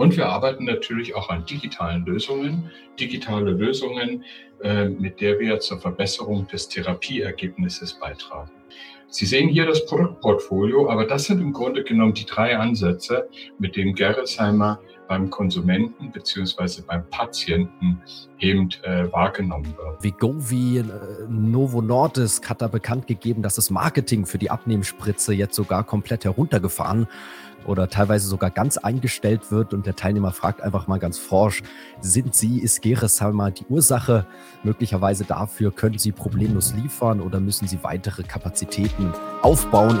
Und wir arbeiten natürlich auch an digitalen Lösungen, digitale Lösungen, äh, mit der wir zur Verbesserung des Therapieergebnisses beitragen. Sie sehen hier das Produktportfolio, aber das sind im Grunde genommen die drei Ansätze, mit denen Gerresheimer beim Konsumenten beziehungsweise beim Patienten eben äh, wahrgenommen wird. Vigovi äh, Novo Nordisk hat da bekannt gegeben, dass das Marketing für die Abnehmspritze jetzt sogar komplett heruntergefahren oder teilweise sogar ganz eingestellt wird und der Teilnehmer fragt einfach mal ganz forsch, sind Sie, ist Geresheimer die Ursache möglicherweise dafür? Können Sie problemlos liefern oder müssen Sie weitere Kapazitäten aufbauen?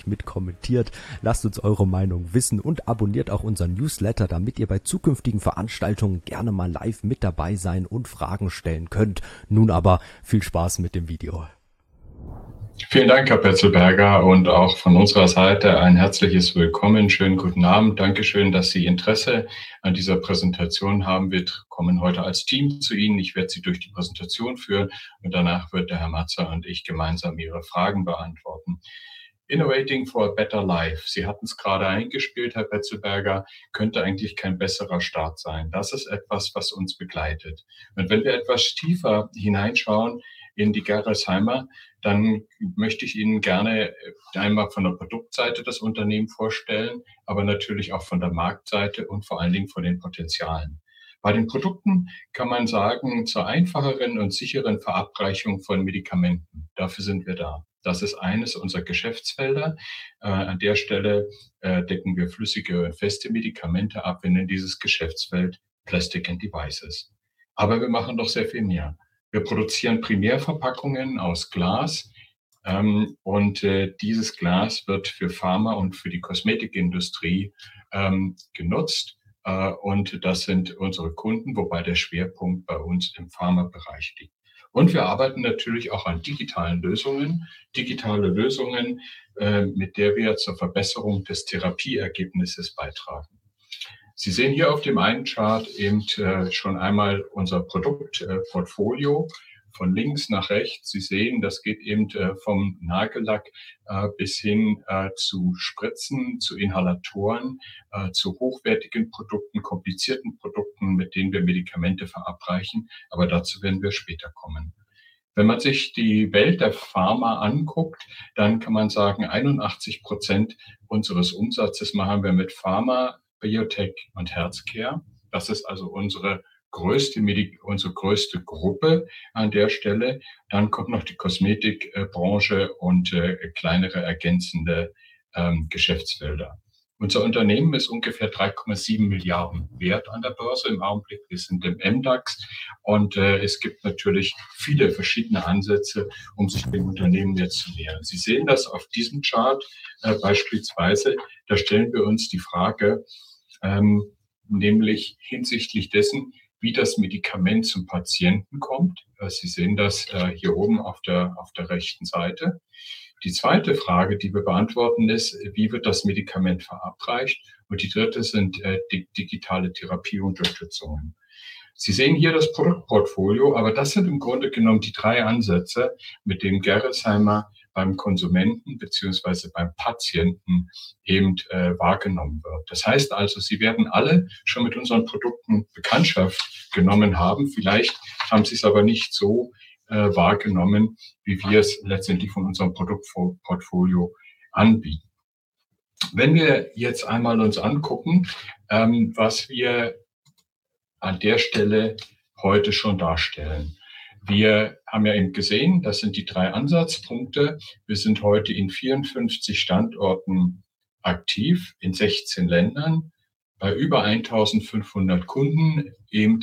fleißig mit kommentiert. Lasst uns eure Meinung wissen und abonniert auch unseren Newsletter, damit ihr bei zukünftigen Veranstaltungen gerne mal live mit dabei sein und Fragen stellen könnt. Nun aber viel Spaß mit dem Video. Vielen Dank, Herr Petzelberger, und auch von unserer Seite ein herzliches Willkommen. Schönen guten Abend. Dankeschön, dass Sie Interesse an dieser Präsentation haben. Wir kommen heute als Team zu Ihnen. Ich werde Sie durch die Präsentation führen und danach wird der Herr Matzer und ich gemeinsam Ihre Fragen beantworten. Innovating for a Better Life. Sie hatten es gerade eingespielt, Herr Petzelberger, könnte eigentlich kein besserer Start sein. Das ist etwas, was uns begleitet. Und wenn wir etwas tiefer hineinschauen in die Gerresheimer, dann möchte ich Ihnen gerne einmal von der Produktseite das Unternehmen vorstellen, aber natürlich auch von der Marktseite und vor allen Dingen von den Potenzialen. Bei den Produkten kann man sagen, zur einfacheren und sicheren Verabreichung von Medikamenten. Dafür sind wir da. Das ist eines unserer Geschäftsfelder. Äh, an der Stelle äh, decken wir flüssige und feste Medikamente ab. Wir nennen dieses Geschäftsfeld Plastic and Devices. Aber wir machen doch sehr viel mehr. Wir produzieren Primärverpackungen aus Glas. Ähm, und äh, dieses Glas wird für Pharma und für die Kosmetikindustrie ähm, genutzt. Äh, und das sind unsere Kunden, wobei der Schwerpunkt bei uns im Pharmabereich liegt. Und wir arbeiten natürlich auch an digitalen Lösungen, digitale Lösungen, äh, mit der wir zur Verbesserung des Therapieergebnisses beitragen. Sie sehen hier auf dem einen Chart eben äh, schon einmal unser Produktportfolio von links nach rechts. Sie sehen, das geht eben äh, vom Nagellack äh, bis hin äh, zu Spritzen, zu Inhalatoren, zu hochwertigen Produkten, komplizierten Produkten, mit denen wir Medikamente verabreichen. Aber dazu werden wir später kommen. Wenn man sich die Welt der Pharma anguckt, dann kann man sagen, 81 Prozent unseres Umsatzes machen wir mit Pharma, Biotech und Healthcare. Das ist also unsere größte Medi unsere größte Gruppe an der Stelle. Dann kommt noch die Kosmetikbranche und äh, kleinere ergänzende ähm, Geschäftsfelder. Unser Unternehmen ist ungefähr 3,7 Milliarden wert an der Börse im Augenblick. Wir sind im MDAX und äh, es gibt natürlich viele verschiedene Ansätze, um sich dem Unternehmen jetzt zu nähern. Sie sehen das auf diesem Chart äh, beispielsweise. Da stellen wir uns die Frage, ähm, nämlich hinsichtlich dessen, wie das Medikament zum Patienten kommt. Äh, Sie sehen das äh, hier oben auf der, auf der rechten Seite. Die zweite Frage, die wir beantworten, ist, wie wird das Medikament verabreicht? Und die dritte sind äh, digitale Therapieunterstützungen. Sie sehen hier das Produktportfolio, aber das sind im Grunde genommen die drei Ansätze, mit denen Gerresheimer beim Konsumenten beziehungsweise beim Patienten eben äh, wahrgenommen wird. Das heißt also, Sie werden alle schon mit unseren Produkten Bekanntschaft genommen haben. Vielleicht haben Sie es aber nicht so äh, wahrgenommen, wie wir es letztendlich von unserem Produktportfolio anbieten. Wenn wir jetzt einmal uns angucken, ähm, was wir an der Stelle heute schon darstellen. Wir haben ja eben gesehen, das sind die drei Ansatzpunkte. Wir sind heute in 54 Standorten aktiv, in 16 Ländern, bei über 1500 Kunden, eben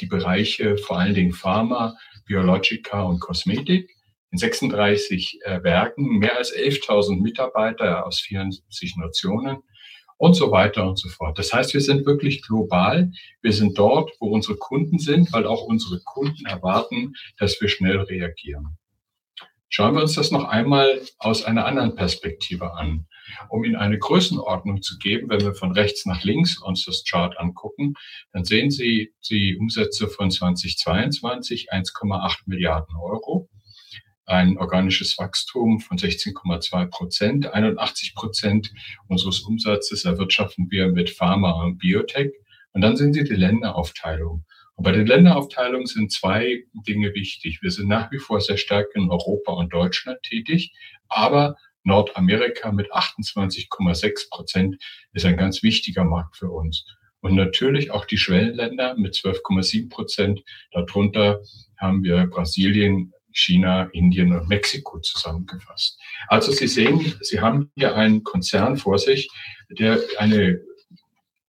die Bereiche vor allen Dingen Pharma, Biologika und Kosmetik. in 36 äh, Werken, mehr als 11.000 Mitarbeiter aus 74 Nationen und so weiter und so fort. Das heißt, wir sind wirklich global. Wir sind dort, wo unsere Kunden sind, weil auch unsere Kunden erwarten, dass wir schnell reagieren. Schauen wir uns das noch einmal aus einer anderen Perspektive an. Um Ihnen eine Größenordnung zu geben, wenn wir von rechts nach links uns das Chart angucken, dann sehen Sie die Umsätze von 2022, 1,8 Milliarden Euro ein organisches Wachstum von 16,2 Prozent. 81 Prozent unseres Umsatzes erwirtschaften wir mit Pharma und Biotech. Und dann sind Sie die Länderaufteilung. Und bei den Länderaufteilungen sind zwei Dinge wichtig. Wir sind nach wie vor sehr stark in Europa und Deutschland tätig, aber Nordamerika mit 28,6 Prozent ist ein ganz wichtiger Markt für uns. Und natürlich auch die Schwellenländer mit 12,7 Prozent. Darunter haben wir Brasilien, China, Indien und Mexiko zusammengefasst. Also Sie sehen, Sie haben hier einen Konzern vor sich, der eine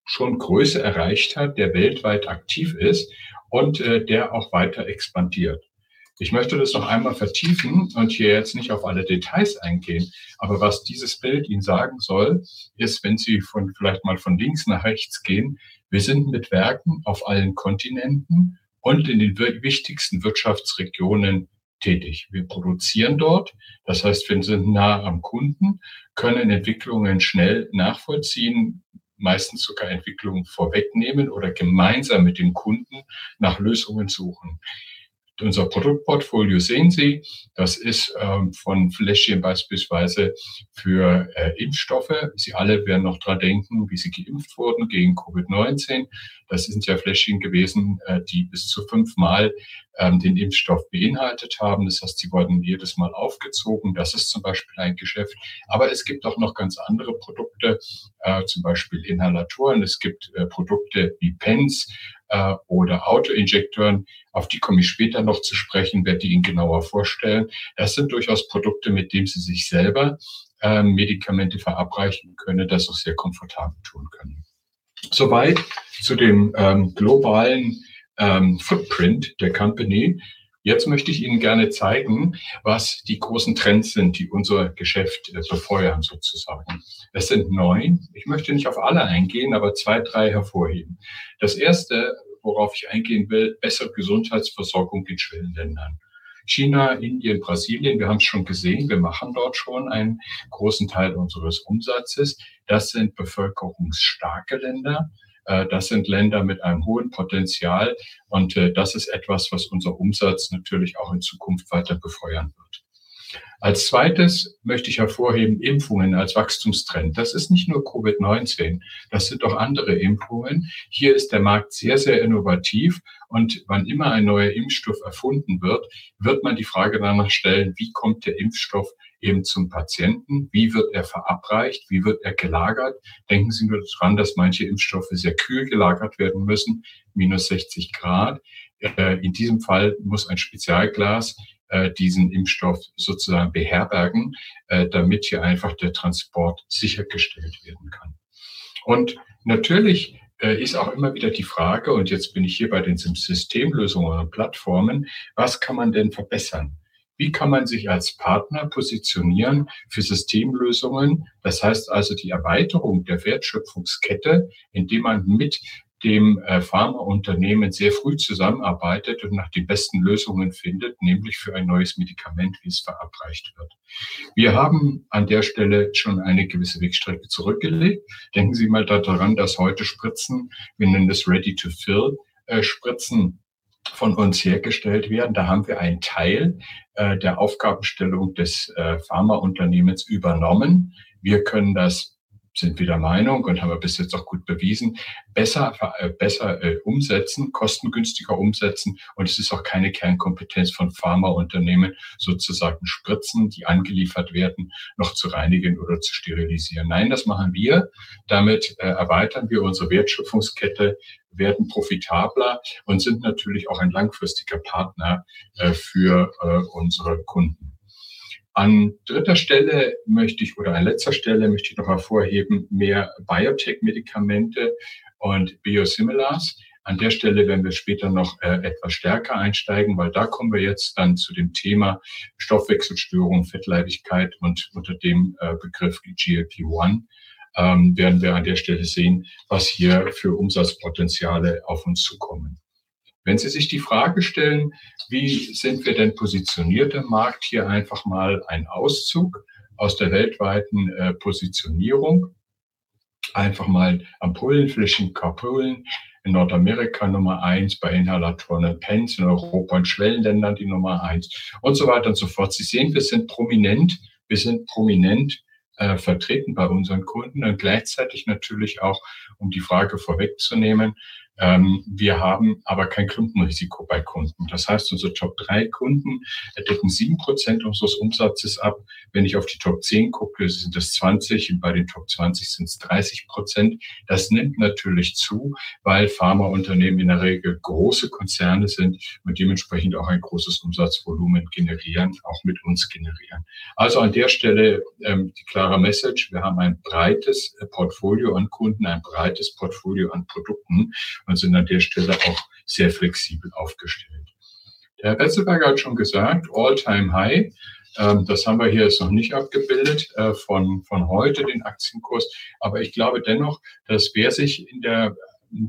schon Größe erreicht hat, der weltweit aktiv ist und äh, der auch weiter expandiert. Ich möchte das noch einmal vertiefen und hier jetzt nicht auf alle Details eingehen. Aber was dieses Bild Ihnen sagen soll, ist, wenn Sie von, vielleicht mal von links nach rechts gehen, wir sind mit Werken auf allen Kontinenten und in den wichtigsten Wirtschaftsregionen tätig. Wir produzieren dort, das heißt, wir sind nah am Kunden, können Entwicklungen schnell nachvollziehen, meistens sogar Entwicklungen vorwegnehmen oder gemeinsam mit den Kunden nach Lösungen suchen. Unser Produktportfolio sehen Sie, das ist ähm, von Fläschchen beispielsweise für äh, Impfstoffe. Sie alle werden noch dran denken, wie sie geimpft wurden gegen Covid-19. Das sind ja Fläschchen gewesen, äh, die bis zu fünfmal ähm, den Impfstoff beinhaltet haben. Das heißt, sie wurden jedes Mal aufgezogen. Das ist zum Beispiel ein Geschäft. Aber es gibt auch noch ganz andere Produkte, äh, zum Beispiel Inhalatoren. Es gibt äh, Produkte wie Pens äh, oder Autoinjektoren. Auf die komme ich später noch zu sprechen, werde die Ihnen genauer vorstellen. Das sind durchaus Produkte, mit denen Sie sich selber äh, Medikamente verabreichen können, das auch sehr komfortabel tun können. Soweit zu dem ähm, globalen ähm, Footprint der Company. Jetzt möchte ich Ihnen gerne zeigen, was die großen Trends sind, die unser Geschäft äh, befeuern sozusagen. Es sind neun. Ich möchte nicht auf alle eingehen, aber zwei, drei hervorheben. Das erste, worauf ich eingehen will, bessere Gesundheitsversorgung in Schwellenländern. China, Indien, Brasilien, wir haben es schon gesehen, wir machen dort schon einen großen Teil unseres Umsatzes. Das sind bevölkerungsstarke Länder. Äh, das sind Länder mit einem hohen Potenzial und äh, das ist etwas, was unser Umsatz natürlich auch in Zukunft weiter befeuern wird. Als zweites möchte ich hervorheben Impfungen als Wachstumstrend. Das ist nicht nur Covid-19, das sind auch andere Impfungen. Hier ist der Markt sehr, sehr innovativ und wann immer ein neuer Impfstoff erfunden wird, wird man die Frage danach stellen, wie kommt der Impfstoff eben zum Patienten. Wie wird er verabreicht? Wie wird er gelagert? Denken Sie nur daran, dass manche Impfstoffe sehr kühl gelagert werden müssen, minus 60 Grad. Äh, in diesem Fall muss ein Spezialglas äh, diesen Impfstoff sozusagen beherbergen, äh, damit hier einfach der Transport sichergestellt werden kann. Und natürlich ist auch immer wieder die Frage, und jetzt bin ich hier bei den Systemlösungen und Plattformen, was kann man denn verbessern? Wie kann man sich als Partner positionieren für Systemlösungen? Das heißt also die Erweiterung der Wertschöpfungskette, indem man mit dem äh, Pharmaunternehmen sehr früh zusammenarbeitet und nach den besten Lösungen findet, nämlich für ein neues Medikament, wie es verabreicht wird. Wir haben an der Stelle schon eine gewisse Wegstrecke zurückgelegt. Denken Sie mal daran, dass heute Spritzen, wir nennen das Ready-to-Fill, äh, Spritzen von uns hergestellt werden. Da haben wir einen Teil äh, der Aufgabenstellung des äh, Pharmaunternehmens übernommen. Wir können das sind wir der Meinung und haben wir bis jetzt auch gut bewiesen, besser, äh, besser äh, umsetzen, kostengünstiger umsetzen. Und es ist auch keine Kernkompetenz von Pharmaunternehmen, sozusagen Spritzen, die angeliefert werden, noch zu reinigen oder zu sterilisieren. Nein, das machen wir. Damit äh, erweitern wir unsere Wertschöpfungskette, werden profitabler und sind natürlich auch ein langfristiger Partner äh, für äh, unsere Kunden. An dritter Stelle möchte ich oder an letzter Stelle möchte ich noch hervorheben, mehr Biotech-Medikamente und Biosimilars. An der Stelle werden wir später noch äh, etwas stärker einsteigen, weil da kommen wir jetzt dann zu dem Thema Stoffwechselstörung, Fettleibigkeit und unter dem äh, Begriff GLP-1 ähm, werden wir an der Stelle sehen, was hier für Umsatzpotenziale auf uns zukommen. Wenn Sie sich die Frage stellen, wie sind wir denn positioniert im Markt, hier einfach mal ein Auszug aus der weltweiten äh, Positionierung. Einfach mal Ampullen, Fläschchen, Kapullen. In Nordamerika Nummer eins, bei Inhalatoren und Pens, in Europa und Schwellenländern die Nummer eins und so weiter und so fort. Sie sehen, wir sind prominent, wir sind prominent äh, vertreten bei unseren Kunden und gleichzeitig natürlich auch, um die Frage vorwegzunehmen, wir haben aber kein Klumpenrisiko bei Kunden. Das heißt, unsere Top 3 Kunden decken 7% unseres Umsatzes ab. Wenn ich auf die Top 10 gucke, sind es 20 und bei den Top 20 sind es 30 Prozent. Das nimmt natürlich zu, weil Pharmaunternehmen in der Regel große Konzerne sind und dementsprechend auch ein großes Umsatzvolumen generieren, auch mit uns generieren. Also an der Stelle ähm, die klare Message. Wir haben ein breites äh, Portfolio an Kunden, ein breites Portfolio an Produkten und sind an der Stelle auch sehr flexibel aufgestellt. Der Herr Wetzelberger hat schon gesagt, All-Time High. Ähm, das haben wir hier jetzt noch nicht abgebildet äh, von, von heute, den Aktienkurs. Aber ich glaube dennoch, dass wer sich in der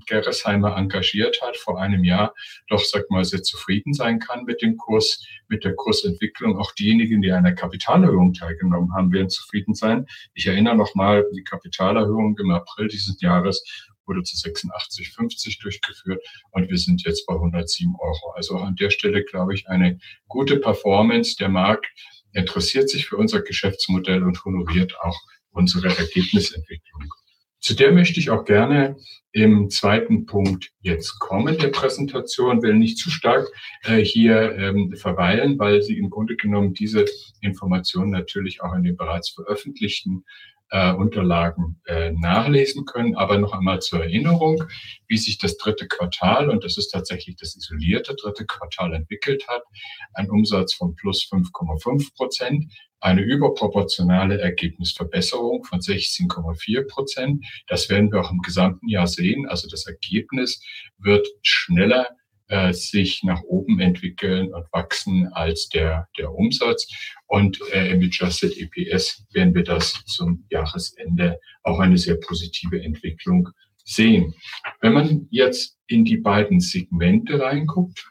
Gerresheimer engagiert hat vor einem Jahr, doch, sag mal, sehr zufrieden sein kann mit dem Kurs, mit der Kursentwicklung. Auch diejenigen, die an der Kapitalerhöhung teilgenommen haben, werden zufrieden sein. Ich erinnere nochmal, die Kapitalerhöhung im April dieses Jahres wurde zu 86,50 durchgeführt und wir sind jetzt bei 107 Euro. Also an der Stelle, glaube ich, eine gute Performance. Der Markt interessiert sich für unser Geschäftsmodell und honoriert auch unsere Ergebnisentwicklung. Zu der möchte ich auch gerne im zweiten Punkt jetzt kommen der Präsentation, will nicht zu stark äh, hier ähm, verweilen, weil Sie im Grunde genommen diese Informationen natürlich auch in den bereits veröffentlichten äh, Unterlagen äh, nachlesen können. Aber noch einmal zur Erinnerung, wie sich das dritte Quartal, und das ist tatsächlich das isolierte dritte Quartal entwickelt hat. Ein Umsatz von plus 5,5 Prozent, eine überproportionale Ergebnisverbesserung von 16,4 Prozent. Das werden wir auch im gesamten Jahr sehen. Also das Ergebnis wird schneller äh, sich nach oben entwickeln und wachsen als der, der Umsatz. Und äh, im Adjusted EPS werden wir das zum Jahresende auch eine sehr positive Entwicklung sehen. Wenn man jetzt in die beiden Segmente reinguckt,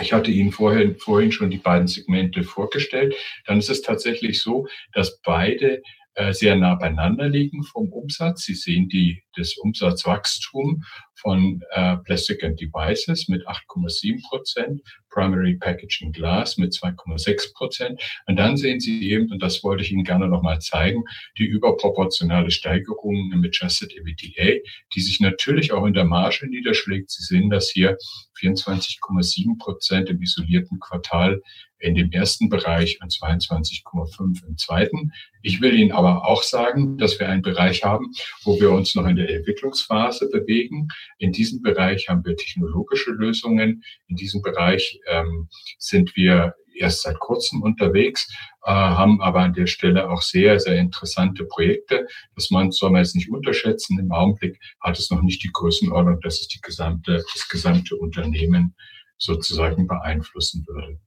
ich hatte Ihnen vorher, vorhin schon die beiden Segmente vorgestellt, dann ist es tatsächlich so, dass beide sehr nah beieinander liegen vom Umsatz. Sie sehen die, das Umsatzwachstum von äh, Plastic and Devices mit 8,7 Prozent, Primary Packaging Glass mit 2,6 Prozent. Und dann sehen Sie eben, und das wollte ich Ihnen gerne nochmal zeigen, die überproportionale Steigerung im Adjusted EBITDA, die sich natürlich auch in der Marge niederschlägt. Sie sehen das hier 24,7 Prozent im isolierten Quartal in dem ersten Bereich und 22,5 im zweiten. Ich will Ihnen aber auch sagen, dass wir einen Bereich haben, wo wir uns noch in der Entwicklungsphase bewegen. In diesem Bereich haben wir technologische Lösungen. In diesem Bereich ähm, sind wir erst seit kurzem unterwegs, äh, haben aber an der Stelle auch sehr, sehr interessante Projekte. Das man, soll man jetzt nicht unterschätzen. Im Augenblick hat es noch nicht die Größenordnung, dass es die gesamte, das gesamte Unternehmen sozusagen beeinflussen würde.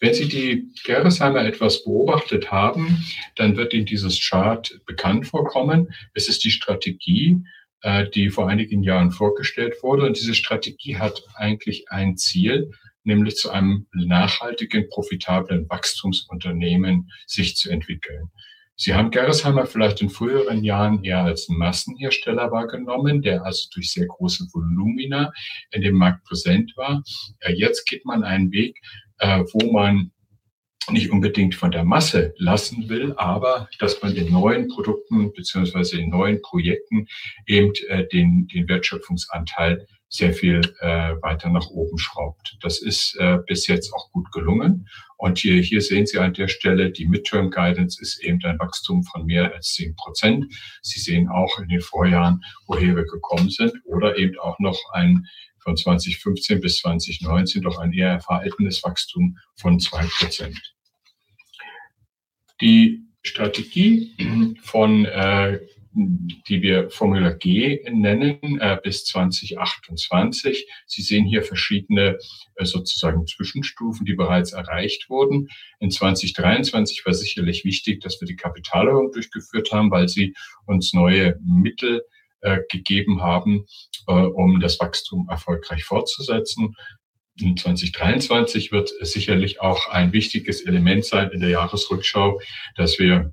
Wenn Sie die Gerresheimer etwas beobachtet haben, dann wird Ihnen dieses Chart bekannt vorkommen. Es ist die Strategie, äh, die vor einigen Jahren vorgestellt wurde. Und diese Strategie hat eigentlich ein Ziel, nämlich zu einem nachhaltigen, profitablen Wachstumsunternehmen sich zu entwickeln. Sie haben Gerresheimer vielleicht in früheren Jahren eher als Massenhersteller wahrgenommen, der also durch sehr große Volumina in dem Markt präsent war. Jetzt geht man einen Weg, äh, wo man nicht unbedingt von der Masse lassen will, aber dass man den neuen Produkten beziehungsweise den neuen Projekten eben äh, den, den Wertschöpfungsanteil sehr viel äh, weiter nach oben schraubt. Das ist äh, bis jetzt auch gut gelungen. Und hier, hier sehen Sie an der Stelle, die Midterm Guidance ist eben ein Wachstum von mehr als zehn Prozent. Sie sehen auch in den Vorjahren, woher wir gekommen sind oder eben auch noch ein von 2015 bis 2019 doch ein eher verhaltenes Wachstum von zwei Prozent. Die Strategie von äh, die wir Formula G nennen, äh, bis 2028. Sie sehen hier verschiedene äh, sozusagen Zwischenstufen, die bereits erreicht wurden. In 2023 war sicherlich wichtig, dass wir die Kapitalerhöhung durchgeführt haben, weil sie uns neue Mittel äh, gegeben haben, äh, um das Wachstum erfolgreich fortzusetzen. In 2023 wird sicherlich auch ein wichtiges Element sein in der Jahresrückschau, dass wir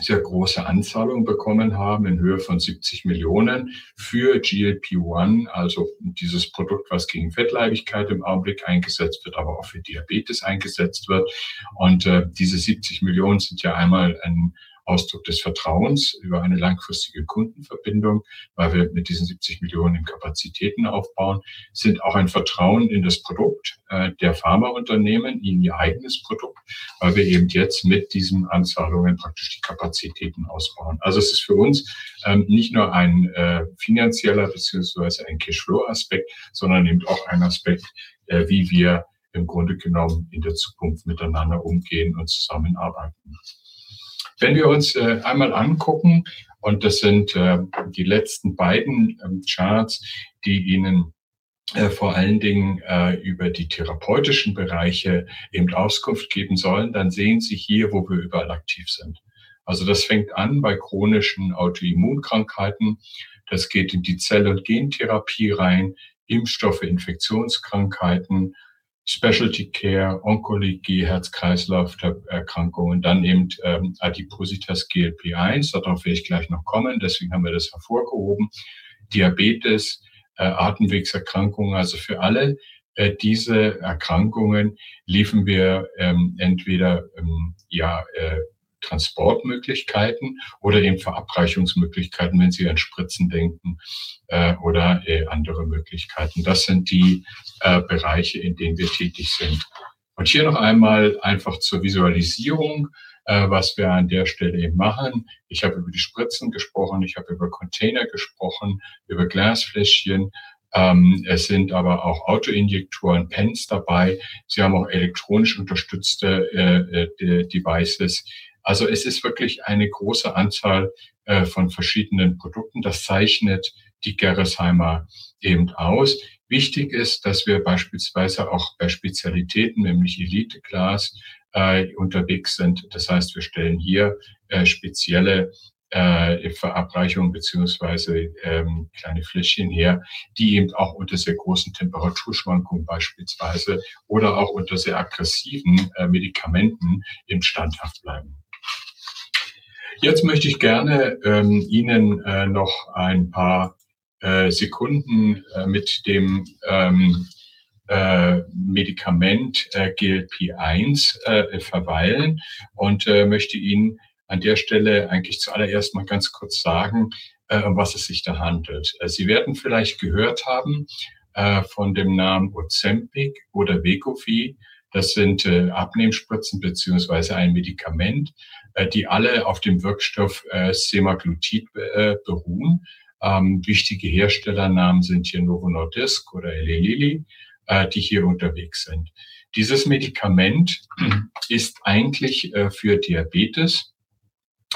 sehr große Anzahlungen bekommen haben in Höhe von 70 Millionen für GLP-1, also dieses Produkt, was gegen Fettleibigkeit im Augenblick eingesetzt wird, aber auch für Diabetes eingesetzt wird. Und äh, diese 70 Millionen sind ja einmal ein Ausdruck des Vertrauens über eine langfristige Kundenverbindung, weil wir mit diesen 70 Millionen Kapazitäten aufbauen, sind auch ein Vertrauen in das Produkt äh, der Pharmaunternehmen, in ihr eigenes Produkt, weil wir eben jetzt mit diesen Anzahlungen praktisch die Kapazitäten ausbauen. Also es ist für uns ähm, nicht nur ein äh, finanzieller beziehungsweise ein Cashflow-Aspekt, sondern eben auch ein Aspekt, äh, wie wir im Grunde genommen in der Zukunft miteinander umgehen und zusammenarbeiten. Wenn wir uns äh, einmal angucken, und das sind äh, die letzten beiden ähm, Charts, die Ihnen äh, vor allen Dingen äh, über die therapeutischen Bereiche eben Auskunft geben sollen, dann sehen Sie hier, wo wir überall aktiv sind. Also das fängt an bei chronischen Autoimmunkrankheiten. Das geht in die Zell- und Gentherapie rein, Impfstoffe, Infektionskrankheiten, Specialty Care, Onkologie, Herz-Kreislauf-Erkrankungen, dann eben ähm, Adipositas GLP1, darauf will ich gleich noch kommen, deswegen haben wir das hervorgehoben, Diabetes, äh, Atemwegserkrankungen, also für alle äh, diese Erkrankungen liefen wir ähm, entweder ähm, ja äh, Transportmöglichkeiten oder eben Verabreichungsmöglichkeiten, wenn Sie an Spritzen denken äh, oder äh, andere Möglichkeiten. Das sind die äh, Bereiche, in denen wir tätig sind. Und hier noch einmal einfach zur Visualisierung, äh, was wir an der Stelle eben machen. Ich habe über die Spritzen gesprochen, ich habe über Container gesprochen, über Glasfläschchen. Ähm, es sind aber auch Autoinjektoren, Pens dabei. Sie haben auch elektronisch unterstützte äh, äh, Devices. Also es ist wirklich eine große Anzahl äh, von verschiedenen Produkten. Das zeichnet die Gerresheimer eben aus. Wichtig ist, dass wir beispielsweise auch bei Spezialitäten, nämlich Elite-Class, äh, unterwegs sind. Das heißt, wir stellen hier äh, spezielle äh, Verabreichungen beziehungsweise ähm, kleine Fläschchen her, die eben auch unter sehr großen Temperaturschwankungen beispielsweise oder auch unter sehr aggressiven äh, Medikamenten im standhaft bleiben. Jetzt möchte ich gerne ähm, Ihnen äh, noch ein paar äh, Sekunden äh, mit dem ähm, äh, Medikament äh, GLP-1 äh, verweilen und möchte Ihnen an der Stelle eigentlich zuallererst mal ganz kurz sagen, um was es sich da handelt. Sie werden vielleicht gehört haben von dem Namen Ozempic oder Wegovy. Das sind Abnehmspritzen beziehungsweise ein Medikament, die alle auf dem Wirkstoff äh, Semaglutid äh, beruhen. Ähm, wichtige Herstellernamen sind hier Novo Nordisk oder Eli Lilly, äh, die hier unterwegs sind. Dieses Medikament ist eigentlich äh, für Diabetes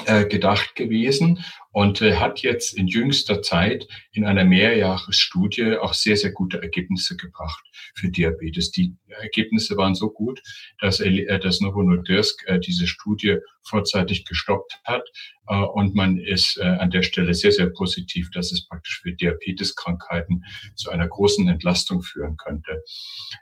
äh, gedacht gewesen und äh, hat jetzt in jüngster Zeit in einer Mehrjahresstudie auch sehr, sehr gute Ergebnisse gebracht für Diabetes. Die Ergebnisse waren so gut, dass, äh, dass Novo Nordisk äh, diese Studie vorzeitig gestoppt hat äh, und man ist äh, an der Stelle sehr, sehr positiv, dass es praktisch für Diabeteskrankheiten zu einer großen Entlastung führen könnte.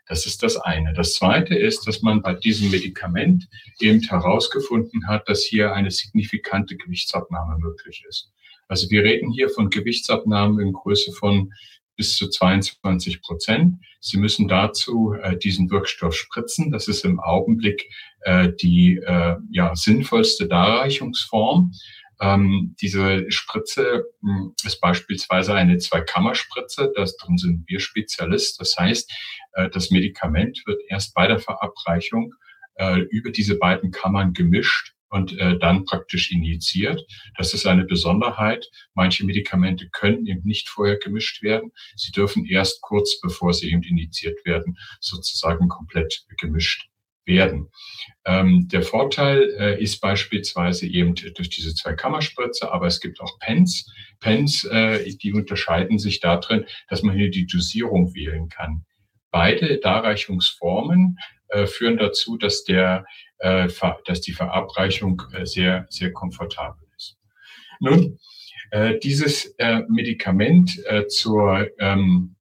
Das ist das eine. Das zweite ist, dass man bei diesem Medikament eben herausgefunden hat, dass hier eine signifikante Gewichtsabnahme möglich ist. Also wir reden hier von Gewichtsabnahmen in Größe von bis zu 22 Prozent. Sie müssen dazu äh, diesen Wirkstoff spritzen. Das ist im Augenblick äh, die äh, ja, sinnvollste Darreichungsform. Ähm, diese Spritze mh, hm, ist beispielsweise eine Zweikammerspritze. Das drin sind wir Spezialist. Das heißt, äh, das Medikament wird erst bei der Verabreichung äh, über diese beiden Kammern gemischt und äh, dann praktisch injiziert. Das ist eine Besonderheit. Manche Medikamente können eben nicht vorher gemischt werden. Sie dürfen erst kurz bevor sie eben injiziert werden, sozusagen komplett gemischt werden. Ähm, der Vorteil äh, ist beispielsweise eben durch diese zwei Kammerspritze, aber es gibt auch Pens. Pens, äh, die unterscheiden sich darin, dass man hier die Dosierung wählen kann. Beide Darreichungsformen führen dazu, dass, der, äh, dass die Verabreichung äh, sehr, sehr komfortabel ist. Nun, äh, dieses äh, Medikament äh, zur, ähm,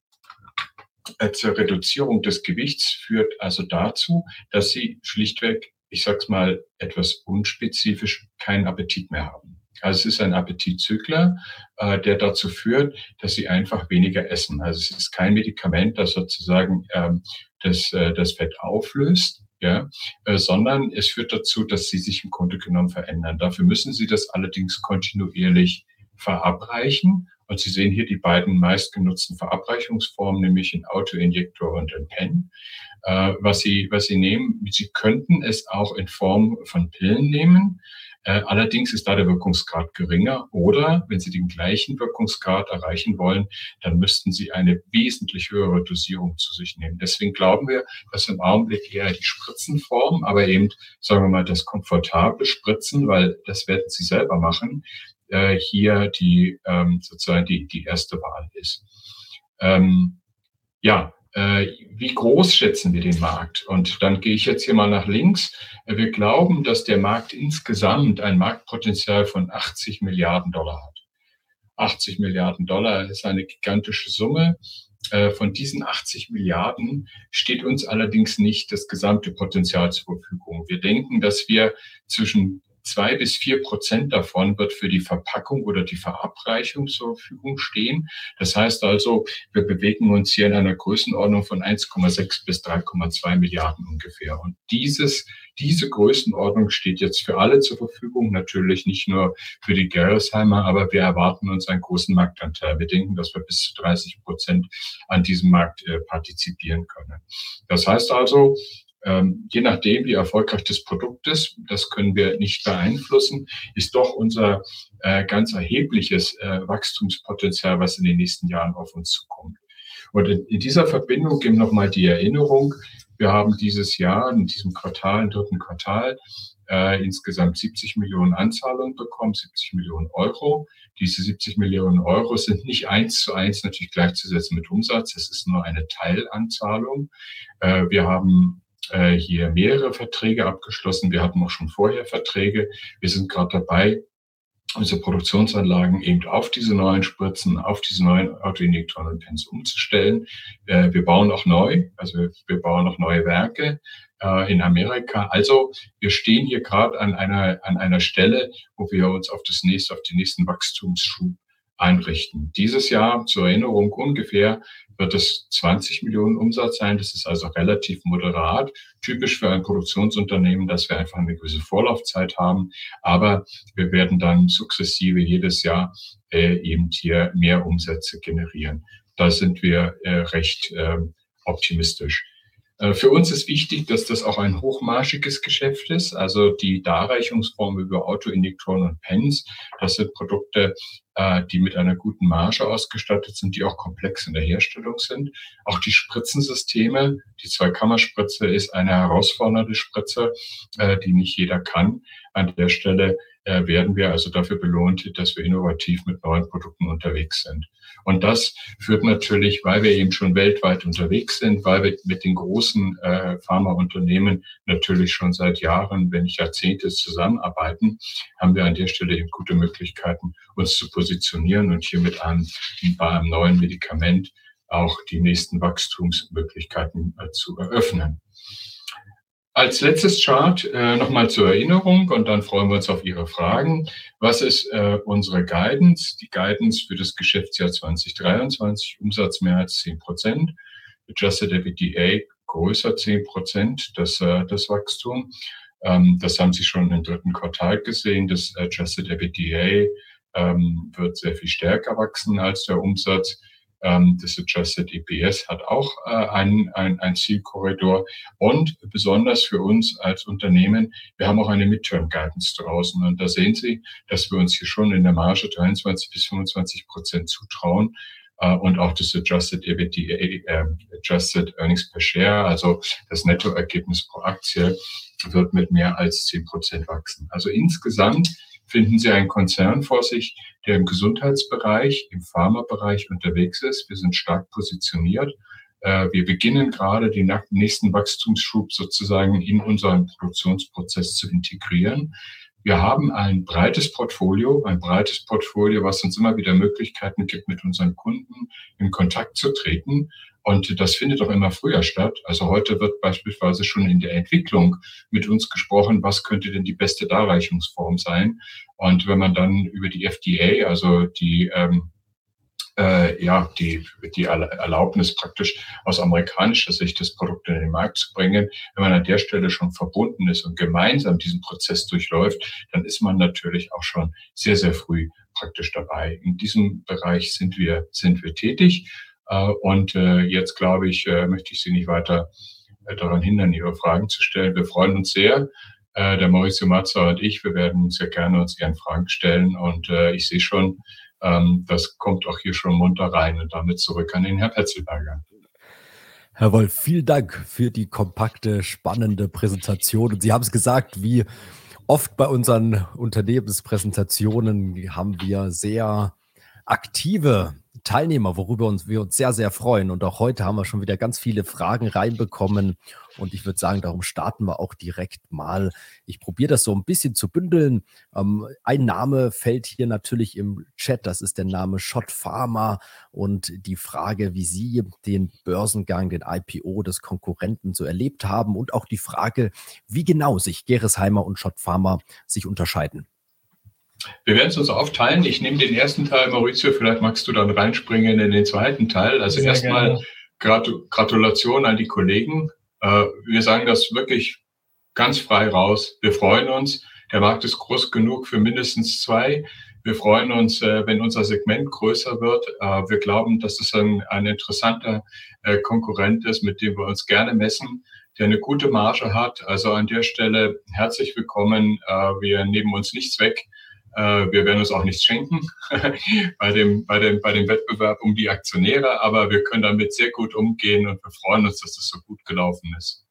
äh, zur Reduzierung des Gewichts führt also dazu, dass Sie schlichtweg, ich sag's mal etwas unspezifisch, keinen Appetit mehr haben. Also es ist ein Appetitzügler, äh, der dazu führt, dass sie einfach weniger essen. Also es ist kein Medikament, das sozusagen ähm, das, äh, das Fett auflöst, ja, äh, sondern es führt dazu, dass sie sich im Grunde genommen verändern. Dafür müssen sie das allerdings kontinuierlich verabreichen. Und Sie sehen hier die beiden meistgenutzten Verabreichungsformen, nämlich ein Autoinjektor und ein Pen. Äh, was, Sie, was Sie nehmen, Sie könnten es auch in Form von Pillen nehmen. Äh, allerdings ist da der Wirkungsgrad geringer. Oder wenn Sie den gleichen Wirkungsgrad erreichen wollen, dann müssten Sie eine wesentlich höhere Dosierung zu sich nehmen. Deswegen glauben wir, dass im Augenblick eher die Spritzenform, aber eben, sagen wir mal, das komfortable Spritzen, weil das werden Sie selber machen, äh, hier die ähm, sozusagen die, die erste Wahl ist. Ähm, ja, wie groß schätzen wir den Markt? Und dann gehe ich jetzt hier mal nach links. Äh, wir glauben, dass der Markt insgesamt ein Marktpotenzial von 80 Milliarden Dollar hat. 80 Milliarden Dollar ist eine gigantische Summe. Äh, von diesen 80 Milliarden steht uns allerdings nicht das gesamte Potenzial zur Verfügung. Wir denken, dass wir zwischen zwei bis vier Prozent davon wird für die Verpackung oder die Verabreichung zur Verfügung stehen. Das heißt also, wir bewegen uns hier in einer Größenordnung von 1,6 bis 3,2 Milliarden ungefähr. Und dieses, diese Größenordnung steht jetzt für alle zur Verfügung, natürlich nicht nur für die Gerresheimer, aber wir erwarten uns einen großen Marktanteil. Wir denken, dass wir bis zu 30 Prozent an diesem Markt äh, partizipieren können. Das heißt also, ähm, je nachdem, wie erfolgreich das Produkt ist, das können wir nicht beeinflussen, ist doch unser äh, ganz erhebliches äh, Wachstumspotenzial, was in den nächsten Jahren auf uns zukommt. Und in, in dieser Verbindung eben nochmal die Erinnerung, wir haben dieses Jahr, in diesem Quartal, im dritten Quartal, äh, insgesamt 70 Millionen Anzahlungen bekommen, 70 Millionen Euro. Diese 70 Millionen Euro sind nicht eins zu eins natürlich gleichzusetzen mit Umsatz. Es ist nur eine Teilanzahlung. Äh, wir haben äh, hier mehrere Verträge abgeschlossen. Wir hatten auch schon vorher Verträge. Wir sind gerade dabei, unsere Produktionsanlagen eben auf diese neuen Spritzen, auf diese neuen Autoinjektoren und Pens umzustellen. Äh, wir bauen auch neu, also wir bauen auch neue Werke äh, in Amerika. Also wir stehen hier gerade an einer, an einer Stelle, wo wir uns auf das nächste, auf den nächsten Wachstumsschub einrichten. Dieses Jahr zur Erinnerung ungefähr wird es 20 Millionen Umsatz sein. Das ist also relativ moderat, typisch für ein Produktionsunternehmen, dass wir einfach eine gewisse Vorlaufzeit haben. Aber wir werden dann sukzessive jedes Jahr äh, eben hier mehr Umsätze generieren. Da sind wir äh, recht äh, optimistisch. Äh, für uns ist wichtig, dass das auch ein hochmarschiges Geschäft ist. Also die Darreichungsform über Autoinjektoren und Pens, das sind Produkte, äh, die mit einer guten Marge ausgestattet sind, die auch komplex in der Herstellung sind. Auch die Spritzensysteme, die Zweikammerspritze ist eine herausfordernde Spritze, äh, die nicht jeder kann. An der Stelle werden wir also dafür belohnt, dass wir innovativ mit neuen Produkten unterwegs sind. Und das führt natürlich, weil wir eben schon weltweit unterwegs sind, weil wir mit den großen äh, Pharmaunternehmen natürlich schon seit Jahren, wenn nicht Jahrzehnte zusammenarbeiten, haben wir an der Stelle eben gute Möglichkeiten, uns zu positionieren und hier mit einem, bei einem neuen Medikament auch die nächsten Wachstumsmöglichkeiten äh, zu eröffnen. Als letztes Chart äh, nochmal zur Erinnerung und dann freuen wir uns auf Ihre Fragen. Was ist äh, unsere Guidance? Die Guidance für das Geschäftsjahr 2023, Umsatz mehr als 10 Prozent, Adjusted EBITDA größer 10 Prozent, das, äh, das Wachstum. Ähm, das haben Sie schon im dritten Quartal gesehen. Das Adjusted EBITDA ähm, wird sehr viel stärker wachsen als der Umsatz. Ähm, das Adjusted EPS hat auch äh, einen, ein, ein Zielkorridor. Und besonders für uns als Unternehmen, wir haben auch eine Midterm Guidance draußen. Und da sehen Sie, dass wir uns hier schon in der Marge 23 bis 25 Prozent zutrauen. äh, und auch das Adjusted EBITDA, äh, Adjusted Earnings per Share, also das Nettoergebnis pro Aktie, wird mit mehr als zehn Prozent wachsen. Also insgesamt finden Sie einen Konzern vor sich, der im Gesundheitsbereich, im Pharmabereich unterwegs ist. Wir sind stark positioniert. Äh, wir beginnen gerade den nächsten Wachstumsschub sozusagen in unseren Produktionsprozess zu integrieren. Wir haben ein breites Portfolio, ein breites Portfolio, was uns immer wieder Möglichkeiten gibt, mit unseren Kunden in Kontakt zu treten. Und das findet auch immer früher statt. Also heute wird beispielsweise schon in der Entwicklung mit uns gesprochen, was könnte denn die beste Darreichungsform sein. Und wenn man dann über die FDA, also die ähm, äh, ja, die, die Erlaubnis praktisch aus amerikanischer Sicht das Produkt in den Markt zu bringen. Wenn man an der Stelle schon verbunden ist und gemeinsam diesen Prozess durchläuft, dann ist man natürlich auch schon sehr, sehr früh praktisch dabei. In diesem Bereich sind wir, sind wir tätig. Äh, und äh, jetzt, glaube ich, äh, möchte ich Sie nicht weiter daran hindern, Ihre Fragen zu stellen. Wir freuen uns sehr. Der Maurizio Mazza und ich, wir werden sehr gerne uns Ihren Fragen stellen. Und ich sehe schon, ähm, das kommt auch hier schon munter rein und damit zurück an den Herrn Petzelberger. Herr Wolf, vielen Dank für die kompakte, spannende Präsentation. Und Sie haben es gesagt, wie oft bei unseren Unternehmenspräsentationen haben wir sehr aktive Teilnehmer, worüber uns, wir uns sehr, sehr freuen. Und auch heute haben wir schon wieder ganz viele Fragen reinbekommen. Und ich würde sagen, darum starten wir auch direkt mal. Ich probiere das so ein bisschen zu bündeln. Ähm, ein Name fällt hier natürlich im Chat. Das ist der Name Shot Pharma und die Frage, wie Sie den Börsengang, den IPO des Konkurrenten so erlebt haben und auch die Frage, wie genau sich Geresheimer und Shot Pharma sich unterscheiden. Wir werden es uns aufteilen. Ich nehme den ersten Teil, Maurizio, vielleicht magst du dann reinspringen in den zweiten Teil. Also Sehr erstmal Gratulation an die Kollegen. Äh, wir sagen das wirklich ganz frei raus. Wir freuen uns. Der Markt ist groß genug für mindestens zwei. Wir freuen uns, äh, wenn unser Segment größer wird. Äh, wir glauben, dass es ein, ein interessanter Konkurrent ist, mit dem wir uns gerne messen, der eine gute Marge hat. Also an der Stelle herzlich willkommen. Wir nehmen uns nichts weg. Äh, wir werden uns auch nichts schenken bei, dem, bei, dem, bei dem Wettbewerb um die Aktionäre, aber wir können damit sehr gut umgehen und wir freuen uns, dass das so gut gelaufen ist.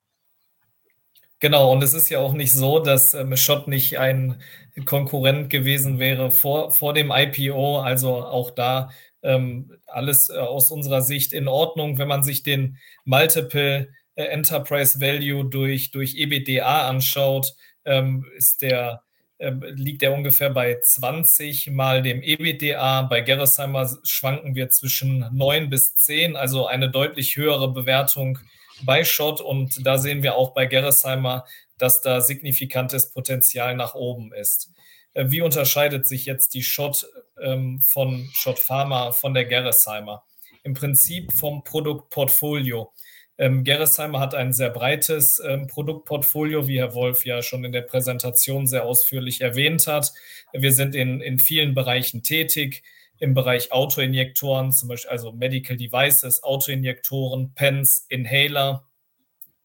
Genau, und es ist ja auch nicht so, dass ähm, Schott nicht ein Konkurrent gewesen wäre vor, vor dem IPO. Also auch da ähm, alles äh, aus unserer Sicht in Ordnung. Wenn man sich den Multiple äh, Enterprise Value durch, durch EBDA anschaut, ähm, ist der liegt er ungefähr bei 20 mal dem EBITDA. Bei Gerresheimer schwanken wir zwischen 9 bis 10, also eine deutlich höhere Bewertung bei Schott. Und da sehen wir auch bei Gerresheimer, dass da signifikantes Potenzial nach oben ist. Äh, wie unterscheidet sich jetzt die Schott ähm, von Schott Pharma von der Gerresheimer? Im Prinzip vom Produktportfolio. Ähm, Gerresheimer hat ein sehr breites ähm, Produktportfolio, wie Herr Wolf ja schon in der Präsentation sehr ausführlich erwähnt hat. Wir sind in, in vielen Bereichen tätig, im Bereich Autoinjektoren, zum Beispiel also Medical Devices, Autoinjektoren, Pens, Inhaler,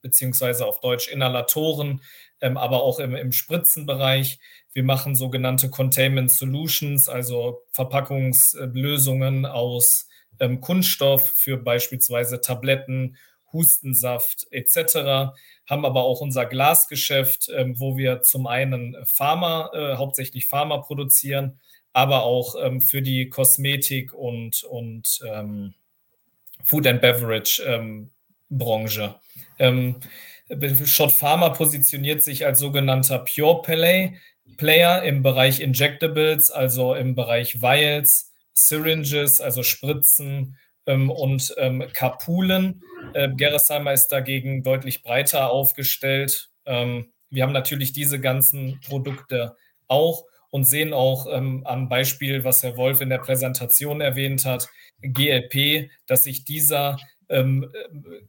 beziehungsweise auf Deutsch Inhalatoren, ähm, aber auch im, im Spritzenbereich. Wir machen sogenannte Containment Solutions, also Verpackungslösungen aus ähm, Kunststoff für beispielsweise Tabletten Hustensaft etc., haben aber auch unser Glasgeschäft, ähm, wo wir zum einen Pharma, äh, hauptsächlich Pharma produzieren, aber auch ähm, für die Kosmetik und, und ähm, Food and Beverage Branche. Schott Pharma positioniert sich als sogenannter Pure Play Player im Bereich Injectables, also im Bereich Vials, Syringes, also Spritzen und ähm, Kapulen. Äh, Gerresheimer ist dagegen deutlich breiter aufgestellt. Ähm, wir haben natürlich diese ganzen Produkte auch und sehen auch ähm, am Beispiel, was Herr Wolf in der Präsentation erwähnt hat, GLP, dass sich dieser ähm,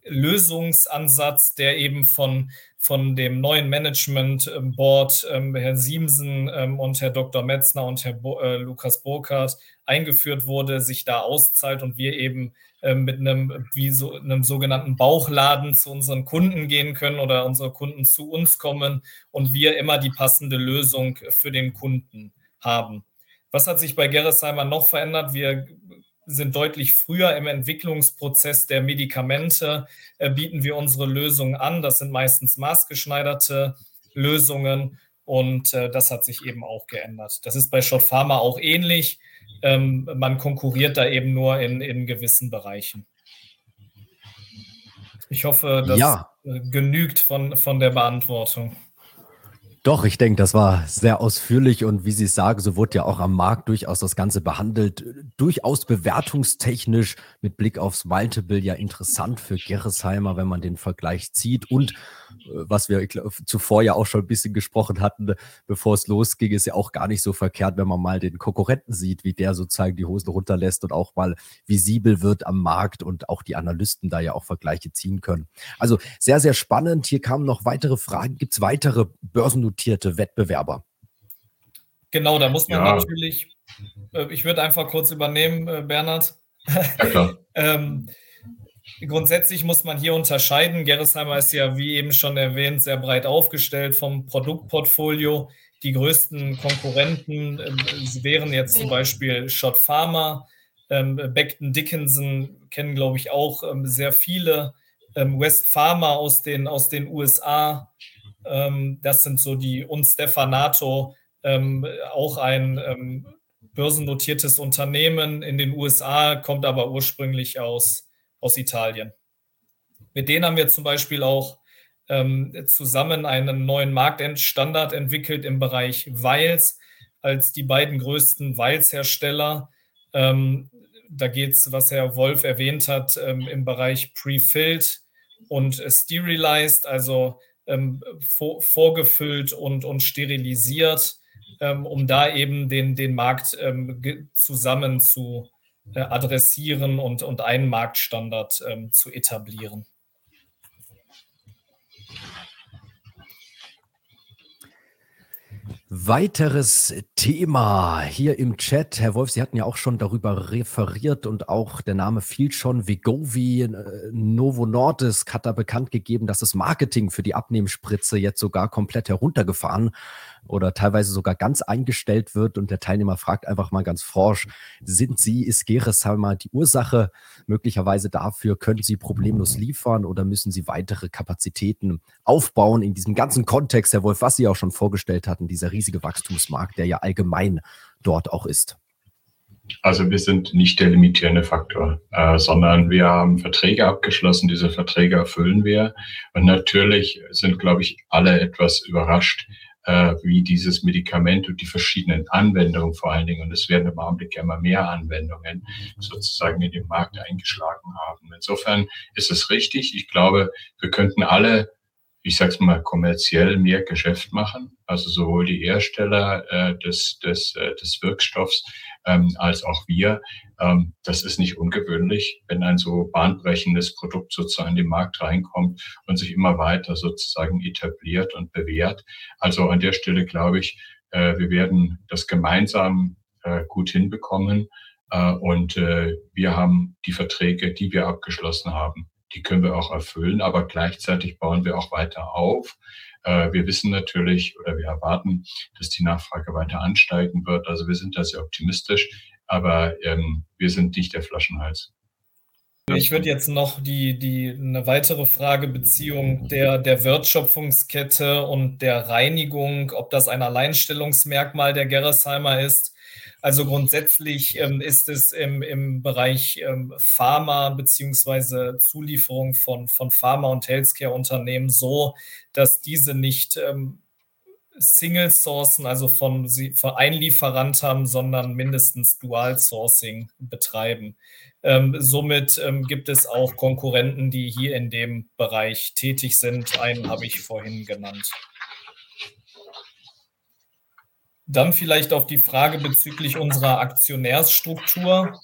Lösungsansatz, der eben von, von dem neuen Management ähm, Board, ähm, Herr Siemsen ähm, und Herr Dr. Metzner und Herr Bo äh, Lukas Burkhardt eingeführt wurde, sich da auszahlt und wir eben ähm, mit einem, wie so, einem sogenannten Bauchladen zu unseren Kunden gehen können oder unsere Kunden zu uns kommen und wir immer die passende Lösung für den Kunden haben. Was hat sich bei Gerresheimer noch verändert? Wir sind deutlich früher im Entwicklungsprozess der Medikamente, äh, bieten wir unsere Lösungen an. Das sind meistens maßgeschneiderte Lösungen und äh, das hat sich eben auch geändert. Das ist bei Shot Pharma auch ähnlich. Ähm, man konkurriert da eben nur in, in gewissen Bereichen. Ich hoffe, das ja. genügt von, von der Beantwortung. Doch, ich denke, das war sehr ausführlich und wie Sie sagen, so wurde ja auch am Markt durchaus das Ganze behandelt. Durchaus bewertungstechnisch mit Blick aufs Multiple ja interessant für Gerresheimer, wenn man den Vergleich zieht. Und äh, was wir glaub, zuvor ja auch schon ein bisschen gesprochen hatten, bevor es losging, ist ja auch gar nicht so verkehrt, wenn man mal den Konkurrenten sieht, wie der sozusagen die Hosen runterlässt und auch mal visibel wird am Markt und auch die Analysten da ja auch Vergleiche ziehen können. Also sehr, sehr spannend. Hier kamen noch weitere Fragen. Gibt es weitere Börsen? Börsennotierte Wettbewerber. Genau, da muss man ja. natürlich, äh, ich würde einfach kurz übernehmen, äh, Bernhard. Ja, klar. ähm, grundsätzlich muss man hier unterscheiden. Gerresheimer ist ja, wie eben schon erwähnt, sehr breit aufgestellt vom Produktportfolio. Die größten Konkurrenten äh, wären jetzt zum Beispiel Schott Pharma, ähm, Beckton Dickinson kennen, glaube ich, auch ähm, sehr viele. Ähm, West Pharma aus den, aus den USA, das sind so die, und Stefanato, ähm, auch ein ähm, börsennotiertes Unternehmen in den USA, kommt aber ursprünglich aus, aus Italien. Mit denen haben wir zum Beispiel auch ähm, zusammen einen neuen Marktstandard entwickelt im Bereich Weils als die beiden größten Weils-Hersteller. Ähm, da geht es, was Herr Wolf erwähnt hat, ähm, im Bereich Pre-Filled und Sterilized, also ähm, vor, vorgefüllt und, und sterilisiert, ähm, um da eben den, den Markt ähm, zusammen zu äh, adressieren und, und einen Marktstandard ähm, zu etablieren. Weiteres Thema hier im Chat. Herr Wolf, Sie hatten ja auch schon darüber referiert und auch der Name fiel schon. Vigovi äh, Novo Nordisk hat da bekannt gegeben, dass das Marketing für die Abnehmspritze jetzt sogar komplett heruntergefahren oder teilweise sogar ganz eingestellt wird und der Teilnehmer fragt einfach mal ganz forsch, sind Sie, ist Geresheimer die Ursache möglicherweise dafür? Können Sie problemlos liefern oder müssen Sie weitere Kapazitäten aufbauen in diesem ganzen Kontext, Herr Wolf, was Sie auch schon vorgestellt hatten, dieser riesige Wachstumsmarkt, der ja allgemein dort auch ist? Also wir sind nicht der limitierende Faktor, äh, sondern wir haben Verträge abgeschlossen. Diese Verträge erfüllen wir. Und natürlich sind, glaube ich, alle etwas überrascht, äh, wie dieses Medikament und die verschiedenen Anwendungen vor allen Dingen, und es werden im Augenblick immer mehr Anwendungen sozusagen in den Markt eingeschlagen haben. Insofern ist es richtig. Ich glaube, wir könnten alle ich sag's mal, kommerziell mehr Geschäft machen. Also sowohl die Hersteller äh, des, des, äh, des Wirkstoffs ähm, als auch wir. Ähm, das ist nicht ungewöhnlich, wenn ein so bahnbrechendes Produkt sozusagen in den Markt reinkommt und sich immer weiter sozusagen etabliert und bewährt. Also an der Stelle glaube ich, äh, wir werden das gemeinsam äh, gut hinbekommen. Äh, und äh, wir haben die Verträge, die wir abgeschlossen haben, die können wir auch erfüllen, aber gleichzeitig bauen wir auch weiter auf. Äh, wir wissen natürlich oder wir erwarten, dass die Nachfrage weiter ansteigen wird. Also wir sind da sehr optimistisch, aber ähm, wir sind nicht der Flaschenhals. Ich würde jetzt noch die, die, eine weitere Frage Beziehung der, der Wertschöpfungskette und der Reinigung, ob das ein Alleinstellungsmerkmal der Gerresheimer ist. Also grundsätzlich ähm, ist es im, im Bereich ähm, Pharma beziehungsweise Zulieferung von, von Pharma- und Healthcare-Unternehmen so, dass diese nicht ähm, Single Sourcen, also von, von ein Lieferant haben, sondern mindestens Dual Sourcing betreiben. Ähm, somit ähm, gibt es auch Konkurrenten, die hier in dem Bereich tätig sind. Einen habe ich vorhin genannt. Dann vielleicht auf die Frage bezüglich unserer Aktionärsstruktur.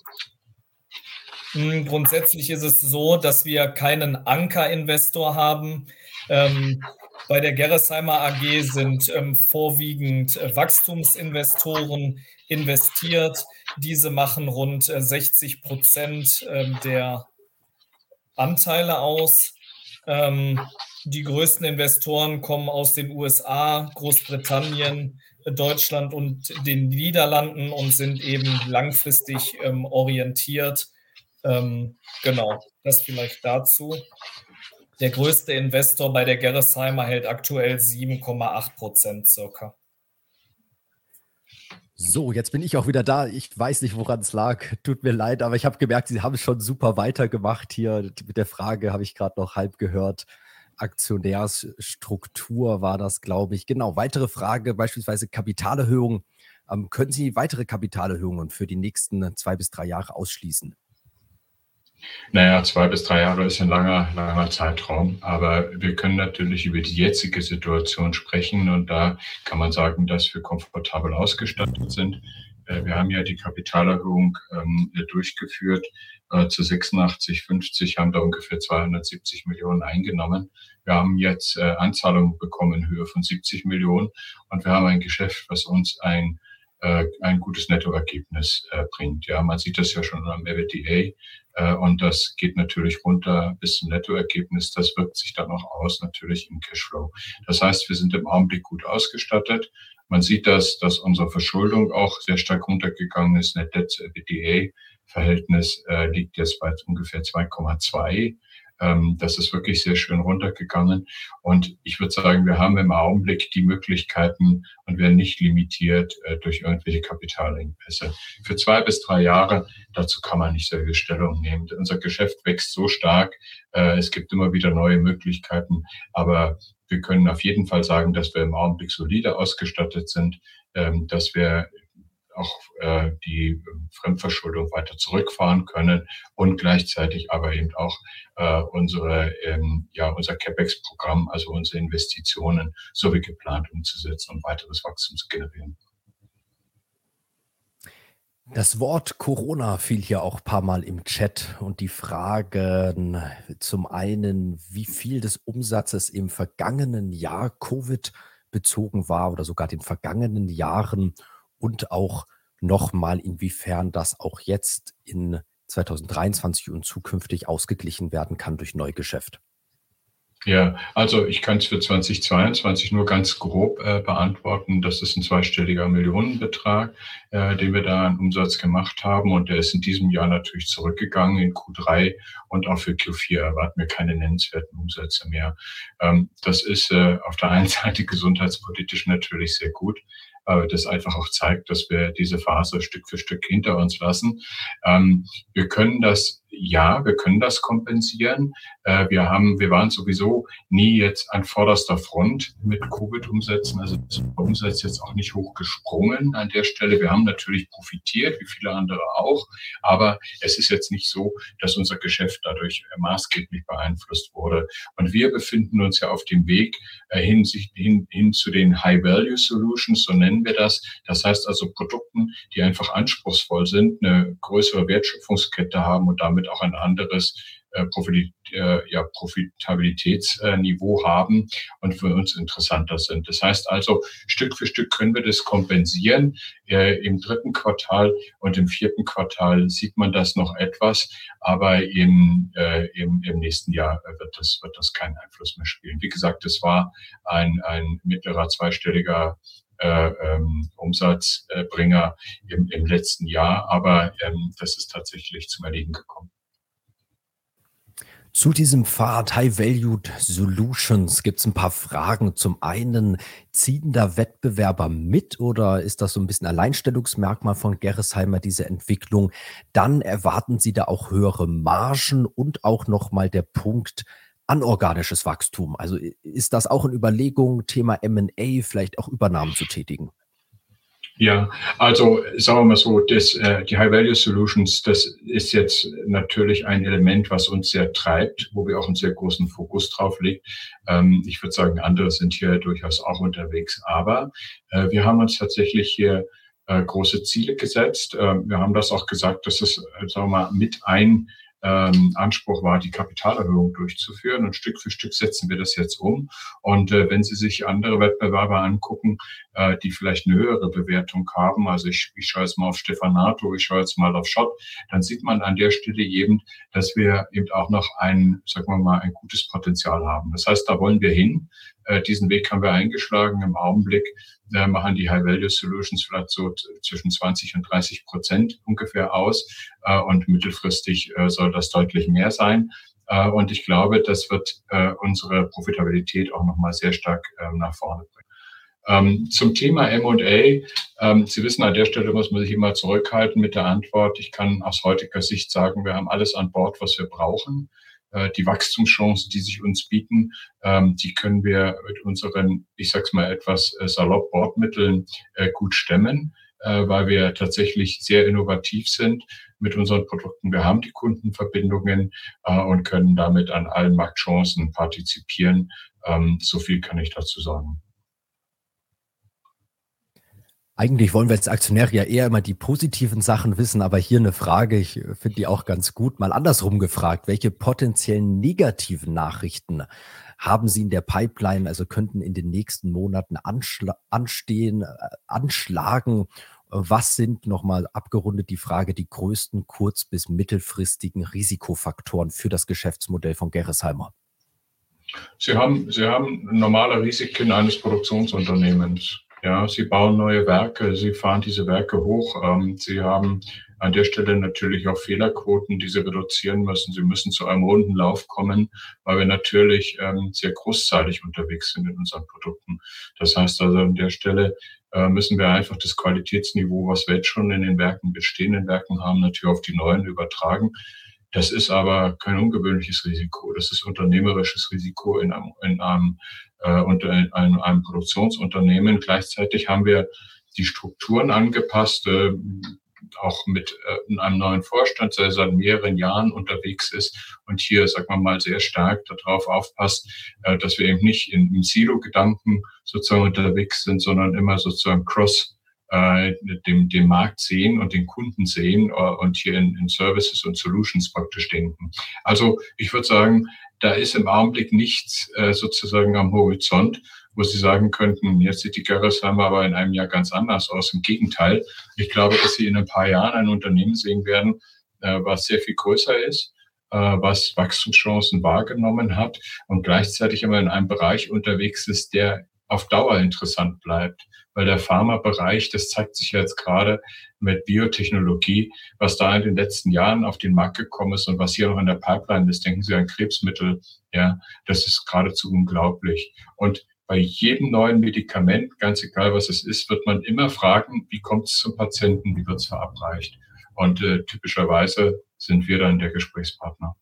Hm, grundsätzlich ist es so, dass wir keinen Ankerinvestor haben. Ähm, bei der Gerresheimer AG sind ähm, vorwiegend äh, Wachstumsinvestoren investiert. Diese machen rund äh, 60 Prozent äh, der Anteile aus. Ähm, die größten Investoren kommen aus den USA, Großbritannien, Deutschland und den Niederlanden und sind eben langfristig ähm, orientiert. Ähm, genau, das vielleicht dazu. Der größte Investor bei der Gerresheimer hält aktuell 7,8 Prozent circa. So, jetzt bin ich auch wieder da. Ich weiß nicht, woran es lag. Tut mir leid, aber ich habe gemerkt, Sie haben schon super weitergemacht hier. Mit der Frage habe ich gerade noch halb gehört. Aktionärsstruktur war das, glaube ich. Genau, weitere Frage, beispielsweise Kapitalerhöhung. Ähm, können Sie weitere Kapitalerhöhungen für die nächsten zwei bis drei Jahre ausschließen? Naja, zwei bis drei Jahre ist ein langer, langer Zeitraum, aber wir können natürlich über die jetzige Situation sprechen und da kann man sagen, dass wir komfortabel ausgestattet sind. Äh, wir haben ja die Kapitalerhöhung ähm, durchgeführt. Äh, zu 86, 50 haben da ungefähr 270 Millionen eingenommen. Wir haben jetzt äh, Anzahlungen bekommen in Höhe von 70 Millionen und wir haben ein Geschäft, was uns ein äh, ein gutes Nettoergebnis äh, bringt. Ja, man sieht das ja schon am EBITDA äh, und das geht natürlich runter bis zum Nettoergebnis. Das wirkt sich dann auch aus natürlich im Cashflow. Das heißt, wir sind im Augenblick gut ausgestattet. Man sieht das, dass unsere Verschuldung auch sehr stark runtergegangen ist. Net Debt zu EBITDA Verhältnis äh, liegt jetzt bei ungefähr 2,2. Ähm, das ist wirklich sehr schön runtergegangen. Und ich würde sagen, wir haben im Augenblick die Möglichkeiten und werden nicht limitiert äh, durch irgendwelche Kapitalengpässe. Für zwei bis drei Jahre, dazu kann man nicht solche Stellung nehmen. Unser Geschäft wächst so stark. Äh, es gibt immer wieder neue Möglichkeiten. Aber wir können auf jeden Fall sagen, dass wir im Augenblick solide ausgestattet sind, ähm, dass wir auch äh, die Fremdverschuldung weiter zurückfahren können und gleichzeitig aber eben auch äh, unsere, ähm, ja, unser CapEx-Programm, also unsere Investitionen so wie geplant umzusetzen und weiteres Wachstum zu generieren. Das Wort Corona fiel hier auch ein paar Mal im Chat und die Fragen zum einen, wie viel des Umsatzes im vergangenen Jahr Covid bezogen war oder sogar den vergangenen Jahren und auch nochmal, inwiefern das auch jetzt in 2023 und zukünftig ausgeglichen werden kann durch Neugeschäft. Ja, also ich kann es für 2022 nur ganz grob äh, beantworten. Das ist ein zweistelliger Millionenbetrag, äh, den wir da an Umsatz gemacht haben. Und der ist in diesem Jahr natürlich zurückgegangen in Q3 und auch für Q4 erwarten wir keine nennenswerten Umsätze mehr. Ähm, das ist äh, auf der einen Seite gesundheitspolitisch natürlich sehr gut das einfach auch zeigt, dass wir diese Phase Stück für Stück hinter uns lassen. Ähm, wir können das ja, wir können das kompensieren. Äh, wir haben, wir waren sowieso nie jetzt an vorderster Front mit Covid-Umsätzen. Also ist Umsatz jetzt auch nicht hochgesprungen an der Stelle. Wir haben natürlich profitiert, wie viele andere auch. Aber es ist jetzt nicht so, dass unser Geschäft dadurch maßgeblich beeinflusst wurde. Und wir befinden uns ja auf dem Weg äh, hin, hin, hin zu den High-Value-Solutions, so nennen wir das. Das heißt also Produkten, die einfach anspruchsvoll sind, eine größere Wertschöpfungskette haben und damit damit auch ein anderes äh, äh, Profitabilitätsniveau haben und für uns interessanter sind. Das heißt also, Stück für Stück können wir das kompensieren. Äh, Im dritten Quartal und im vierten Quartal sieht man das noch etwas, aber im, im, im nächsten Jahr wird das, wird das keinen Einfluss mehr spielen. Wie gesagt, es war ein, ein mittlerer zweistelliger äh, ähm, Umsatzbringer im, im letzten Jahr, aber ähm, das ist tatsächlich zum Erliegen gekommen. Zu diesem Pfad High Valued Solutions gibt es ein paar Fragen. Zum einen, ziehen da Wettbewerber mit oder ist das so ein bisschen Alleinstellungsmerkmal von Gerresheimer, diese Entwicklung? Dann erwarten Sie da auch höhere Margen und auch nochmal der Punkt, anorganisches Wachstum. Also ist das auch in Überlegung, Thema MA, vielleicht auch Übernahmen zu tätigen? Ja, also sagen wir mal so, das, äh, die High-Value Solutions, das ist jetzt natürlich ein Element, was uns sehr treibt, wo wir auch einen sehr großen Fokus drauf legen. Ähm, ich würde sagen, andere sind hier durchaus auch unterwegs, aber äh, wir haben uns tatsächlich hier äh, große Ziele gesetzt. Äh, wir haben das auch gesagt, dass es, äh, sagen wir mal, mit ein ähm, Anspruch war, die Kapitalerhöhung durchzuführen. Und Stück für Stück setzen wir das jetzt um. Und äh, wenn Sie sich andere Wettbewerber angucken, äh, die vielleicht eine höhere Bewertung haben, also ich, ich schaue jetzt mal auf Stefanato, ich schaue jetzt mal auf Schott, dann sieht man an der Stelle eben, dass wir eben auch noch ein, sagen wir mal, ein gutes Potenzial haben. Das heißt, da wollen wir hin. Äh, diesen Weg haben wir eingeschlagen. Im Augenblick äh, machen die High-Value-Solutions vielleicht so zwischen 20 und 30 Prozent ungefähr aus. Äh, und mittelfristig soll das deutlich mehr sein. Und ich glaube, das wird unsere Profitabilität auch nochmal sehr stark ähm, nach vorne bringen. Ähm, zum Thema M&A, ähm, Sie wissen, an der Stelle muss man sich immer zurückhalten mit der Antwort. Ich kann aus heutiger Sicht sagen, wir haben alles an Bord, was wir brauchen. Äh, die Wachstumschancen, die sich uns bieten, ähm, die können wir mit unseren, ich sag's mal etwas äh, salopp Bordmitteln äh, gut stemmen, weil wir tatsächlich sehr innovativ sind mit unseren Produkten. Wir haben die Kundenverbindungen und können damit an allen Marktchancen partizipieren. Ähm, so viel kann ich dazu sagen. Eigentlich wollen wir als Aktionäre ja eher immer die positiven Sachen wissen, aber hier eine Frage, ich finde die auch ganz gut, mal andersrum gefragt. Welche potenziellen negativen Nachrichten haben Sie in der Pipeline, also könnten in den nächsten Monaten anstehen, äh, anschlagen? Was sind nochmal abgerundet die Frage, die größten kurz- bis mittelfristigen Risikofaktoren für das Geschäftsmodell von Gerresheimer? Sie haben, Sie haben normale Risiken eines Produktionsunternehmens. Ja, sie bauen neue Werke, sie fahren diese Werke hoch. Ähm, sie haben an der Stelle natürlich auch Fehlerquoten, die sie reduzieren müssen. Sie müssen zu einem runden Lauf kommen, weil wir natürlich ähm, sehr großzahlig unterwegs sind in unseren Produkten. Das heißt also an der Stelle äh, müssen wir einfach das Qualitätsniveau, was wir jetzt schon in den Werken, bestehenden Werken haben, natürlich auf die neuen übertragen. Das ist aber kein ungewöhnliches Risiko. Das ist unternehmerisches Risiko in einem, in einem äh, unter einem, einem Produktionsunternehmen. Gleichzeitig haben wir die Strukturen angepasst, äh, auch mit äh, einem neuen Vorstand, der seit mehreren Jahren unterwegs ist und hier, sagen wir mal, sehr stark darauf aufpasst, äh, dass wir eben nicht in, im Silo-Gedanken sozusagen unterwegs sind, sondern immer sozusagen cross äh, dem, dem Markt sehen und den Kunden sehen äh, und hier in, in Services und Solutions praktisch denken. Also ich würde sagen, da ist im Augenblick nichts äh, sozusagen am Horizont, wo Sie sagen könnten, jetzt sieht die Gerresheimer aber in einem Jahr ganz anders aus. Im Gegenteil, ich glaube, dass Sie in ein paar Jahren ein Unternehmen sehen werden, äh, was sehr viel größer ist, äh, was Wachstumschancen wahrgenommen hat und gleichzeitig immer in einem Bereich unterwegs ist, der auf Dauer interessant bleibt. Weil der Pharmabereich, das zeigt sich jetzt gerade mit Biotechnologie, was da in den letzten Jahren auf den Markt gekommen ist und was hier noch in der Pipeline ist, denken Sie an Krebsmittel, ja, das ist geradezu unglaublich. Und bei jedem neuen Medikament, ganz egal was es ist, wird man immer fragen, wie kommt es zum Patienten, wie wird es verabreicht. Und äh, typischerweise sind wir dann der Gesprächspartner.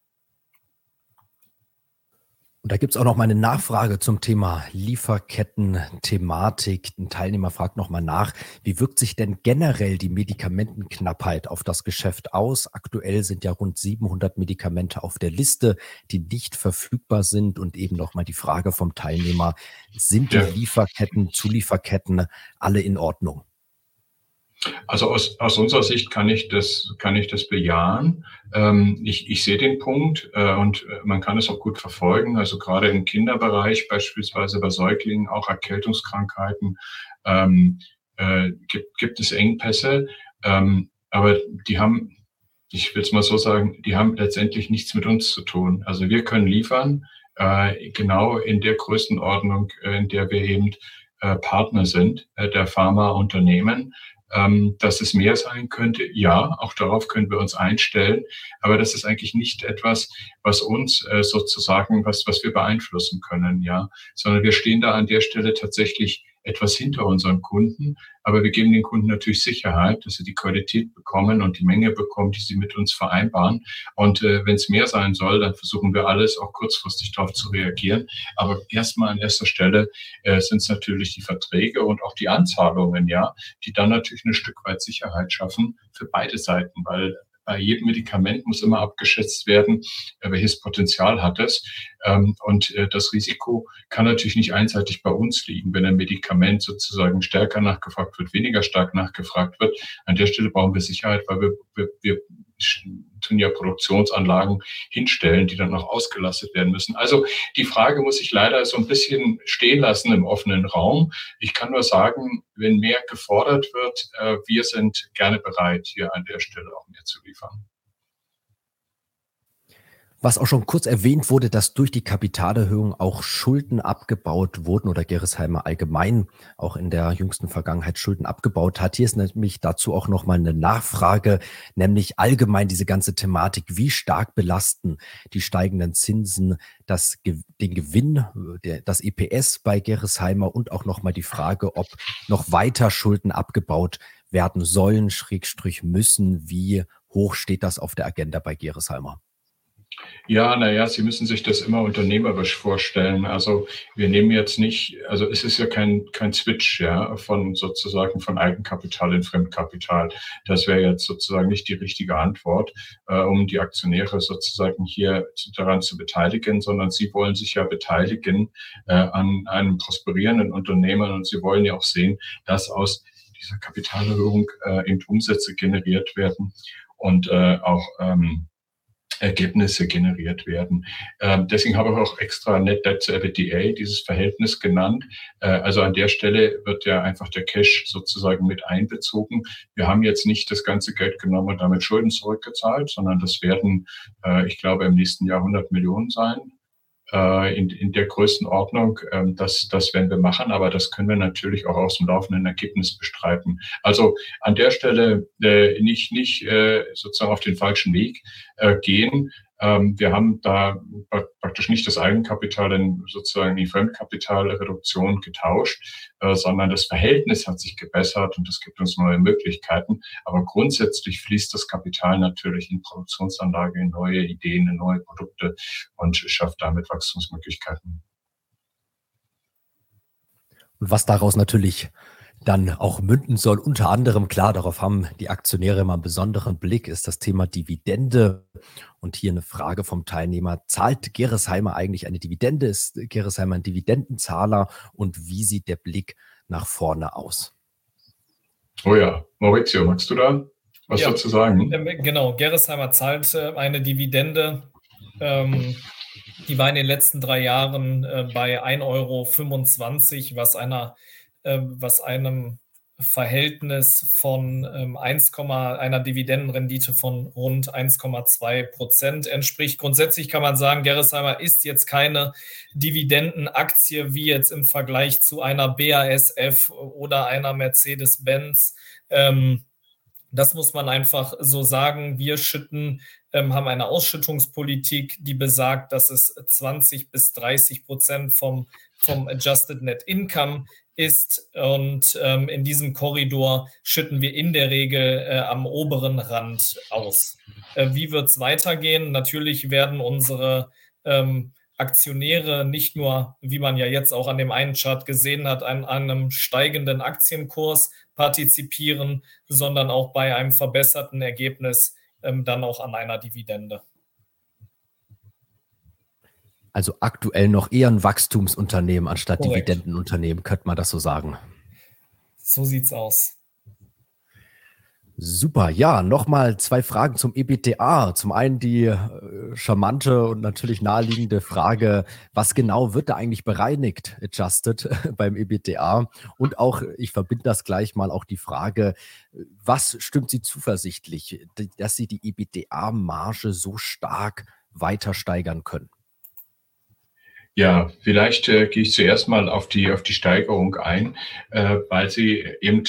Und da gibt es auch noch mal eine Nachfrage zum Thema Lieferketten-Thematik. Ein Teilnehmer fragt noch mal nach, wie wirkt sich denn generell die Medikamentenknappheit auf das Geschäft aus? Aktuell sind ja rund 700 Medikamente auf der Liste, die nicht verfügbar sind. Und eben noch mal die Frage vom Teilnehmer, sind die Lieferketten, Zulieferketten alle in Ordnung? Also aus, aus unserer Sicht kann ich das, kann ich das bejahen. Ähm, ich, ich sehe den Punkt äh, und äh, man kann es auch gut verfolgen. Also gerade im Kinderbereich, beispielsweise bei Säuglingen, auch Erkältungskrankheiten, ähm, äh, gibt, gibt es Engpässe. Ähm, aber die haben, ich will es mal so sagen, die haben letztendlich nichts mit uns zu tun. Also wir können liefern, äh, genau in der Größenordnung, äh, in der wir eben äh, Partner sind der Pharmaunternehmen. Ähm, dass es mehr sein könnte, ja, auch darauf können wir uns einstellen. Aber das ist eigentlich nicht etwas, was uns äh, sozusagen, was, was wir beeinflussen können, ja, sondern wir stehen da an der Stelle tatsächlich etwas hinter unseren Kunden. Aber wir geben den Kunden natürlich Sicherheit, dass sie die Qualität bekommen und die Menge bekommen, die sie mit uns vereinbaren. Und äh, wenn es mehr sein soll, dann versuchen wir alles auch kurzfristig darauf zu reagieren. Aber erstmal an erster Stelle äh, sind es natürlich die Verträge und auch die Anzahlungen, ja, die dann natürlich ein Stück weit Sicherheit schaffen für beide Seiten, weil bei jedem Medikament muss immer abgeschätzt werden, äh, welches Potenzial hat es. Ähm, und äh, das Risiko kann natürlich nicht einseitig bei uns liegen, wenn ein Medikament sozusagen stärker nachgefragt wird, weniger stark nachgefragt wird. An der Stelle brauchen wir Sicherheit, weil wir, wir, wir tun ja Produktionsanlagen hinstellen, die dann noch ausgelastet werden müssen. Also die Frage muss ich leider so ein bisschen stehen lassen im offenen Raum. Ich kann nur sagen, wenn mehr gefordert wird, äh, wir sind gerne bereit, hier an der Stelle auch mehr zu liefern. Was auch schon kurz erwähnt wurde, dass durch die Kapitalerhöhung auch Schulden abgebaut wurden oder Gerresheimer allgemein auch in der jüngsten Vergangenheit Schulden abgebaut hat. Hier ist nämlich dazu auch nochmal eine Nachfrage, nämlich allgemein diese ganze Thematik, wie stark belasten die steigenden Zinsen das, den Gewinn, das EPS bei Gerresheimer und auch nochmal die Frage, ob noch weiter Schulden abgebaut werden sollen, Schrägstrich müssen. Wie hoch steht das auf der Agenda bei Geresheimer? Ja, naja, Sie müssen sich das immer unternehmerisch vorstellen. Also wir nehmen jetzt nicht, also es ist ja kein, kein Switch, ja, von sozusagen von Eigenkapital in Fremdkapital. Das wäre jetzt sozusagen nicht die richtige Antwort, äh, um die Aktionäre sozusagen hier daran zu beteiligen, sondern sie wollen sich ja beteiligen äh, an einem prosperierenden Unternehmen und sie wollen ja auch sehen, dass aus dieser Kapitalerhöhung äh, eben Umsätze generiert werden und äh, auch ähm, Ergebnisse generiert werden. Ähm, deswegen habe ich auch extra Net Debt to EBITDA dieses Verhältnis genannt. Äh, also an der Stelle wird ja einfach der Cash sozusagen mit einbezogen. Wir haben jetzt nicht das ganze Geld genommen und damit Schulden zurückgezahlt, sondern das werden, äh, ich glaube, im nächsten Jahr 100 Millionen sein äh, in, in der Größenordnung. Ähm, das, das werden wir machen, aber das können wir natürlich auch aus dem laufenden Ergebnis bestreiten. Also an der Stelle äh, nicht, nicht äh, sozusagen auf den falschen Weg äh, gehen, ähm, wir haben da praktisch nicht das Eigenkapital in sozusagen die Fremdkapitalreduktion getauscht, äh, sondern das Verhältnis hat sich gebessert und es gibt uns neue Möglichkeiten. Aber grundsätzlich fließt das Kapital natürlich in Produktionsanlage, in neue Ideen, in neue Produkte und schafft damit Wachstumsmöglichkeiten. Und was daraus natürlich dann auch münden soll. Unter anderem, klar, darauf haben die Aktionäre immer einen besonderen Blick, ist das Thema Dividende. Und hier eine Frage vom Teilnehmer. Zahlt Geresheimer eigentlich eine Dividende? Ist Geresheimer ein Dividendenzahler? Und wie sieht der Blick nach vorne aus? Oh ja, Maurizio, magst du da was ja, dazu sagen? Ähm, genau, Geresheimer zahlt äh, eine Dividende. Ähm, die war in den letzten drei Jahren äh, bei 1,25 Euro, was einer was einem Verhältnis von ähm, 1, einer Dividendenrendite von rund 1,2 Prozent entspricht. Grundsätzlich kann man sagen, Gerresheimer ist jetzt keine Dividendenaktie wie jetzt im Vergleich zu einer BASF oder einer Mercedes-Benz. Ähm, das muss man einfach so sagen. Wir schütten, ähm, haben eine Ausschüttungspolitik, die besagt, dass es 20 bis 30 Prozent vom, vom Adjusted Net Income ist. Und ähm, in diesem Korridor schütten wir in der Regel äh, am oberen Rand aus. Äh, wie wird es weitergehen? Natürlich werden unsere ähm, Aktionäre nicht nur, wie man ja jetzt auch an dem einen Chart gesehen hat, an, einem steigenden Aktienkurs partizipieren, sondern auch bei einem verbesserten Ergebnis ähm, dann auch an einer Dividende. Also aktuell noch eher ein Wachstumsunternehmen anstatt Korrekt. Dividendenunternehmen, könnte man das so sagen. So sieht's aus. Super, ja, nochmal zwei Fragen zum EBTA. Zum einen die äh, charmante und natürlich naheliegende Frage, was genau wird da eigentlich bereinigt, adjusted beim EBTA? Und auch, ich verbinde das gleich mal, auch die Frage, was stimmt Sie zuversichtlich, dass Sie die EBTA-Marge so stark weiter steigern können? Ja, vielleicht äh, gehe ich zuerst mal auf die, auf die Steigerung ein, äh, weil sie eben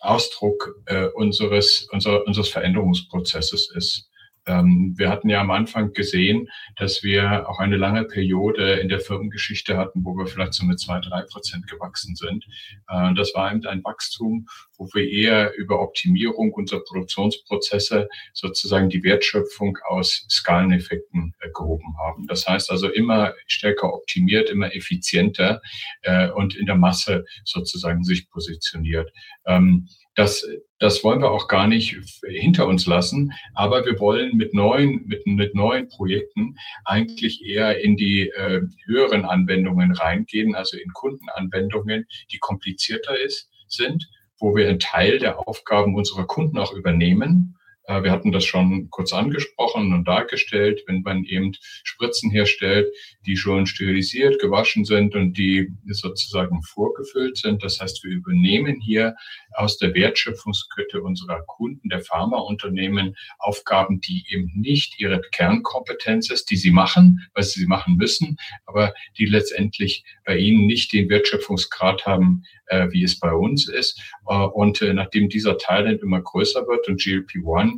Ausdruck äh, unseres, unser, unseres Veränderungsprozesses ist. Ähm, wir hatten ja am Anfang gesehen, dass wir auch eine lange Periode in der Firmengeschichte hatten, wo wir vielleicht so mit zwei, drei Prozent gewachsen sind. Äh, das war eben ein Wachstum, wo wir eher über Optimierung unserer Produktionsprozesse sozusagen die Wertschöpfung aus Skaleneffekten äh, gehoben haben. Das heißt also immer stärker optimiert, immer effizienter äh, und in der Masse sozusagen sich positioniert. Ähm, das, das wollen wir auch gar nicht hinter uns lassen, aber wir wollen mit neuen, mit, mit neuen Projekten eigentlich eher in die äh, höheren Anwendungen reingehen, also in Kundenanwendungen, die komplizierter ist, sind, wo wir einen Teil der Aufgaben unserer Kunden auch übernehmen wir hatten das schon kurz angesprochen und dargestellt, wenn man eben Spritzen herstellt, die schon sterilisiert, gewaschen sind und die sozusagen vorgefüllt sind. Das heißt, wir übernehmen hier aus der Wertschöpfungskette unserer Kunden, der Pharmaunternehmen, Aufgaben, die eben nicht ihre Kernkompetenz ist, die sie machen, weil sie machen müssen, aber die letztendlich bei ihnen nicht den Wertschöpfungsgrad haben, äh, wie es bei uns ist. Äh, und äh, nachdem dieser Teil dann immer größer wird und GLP-1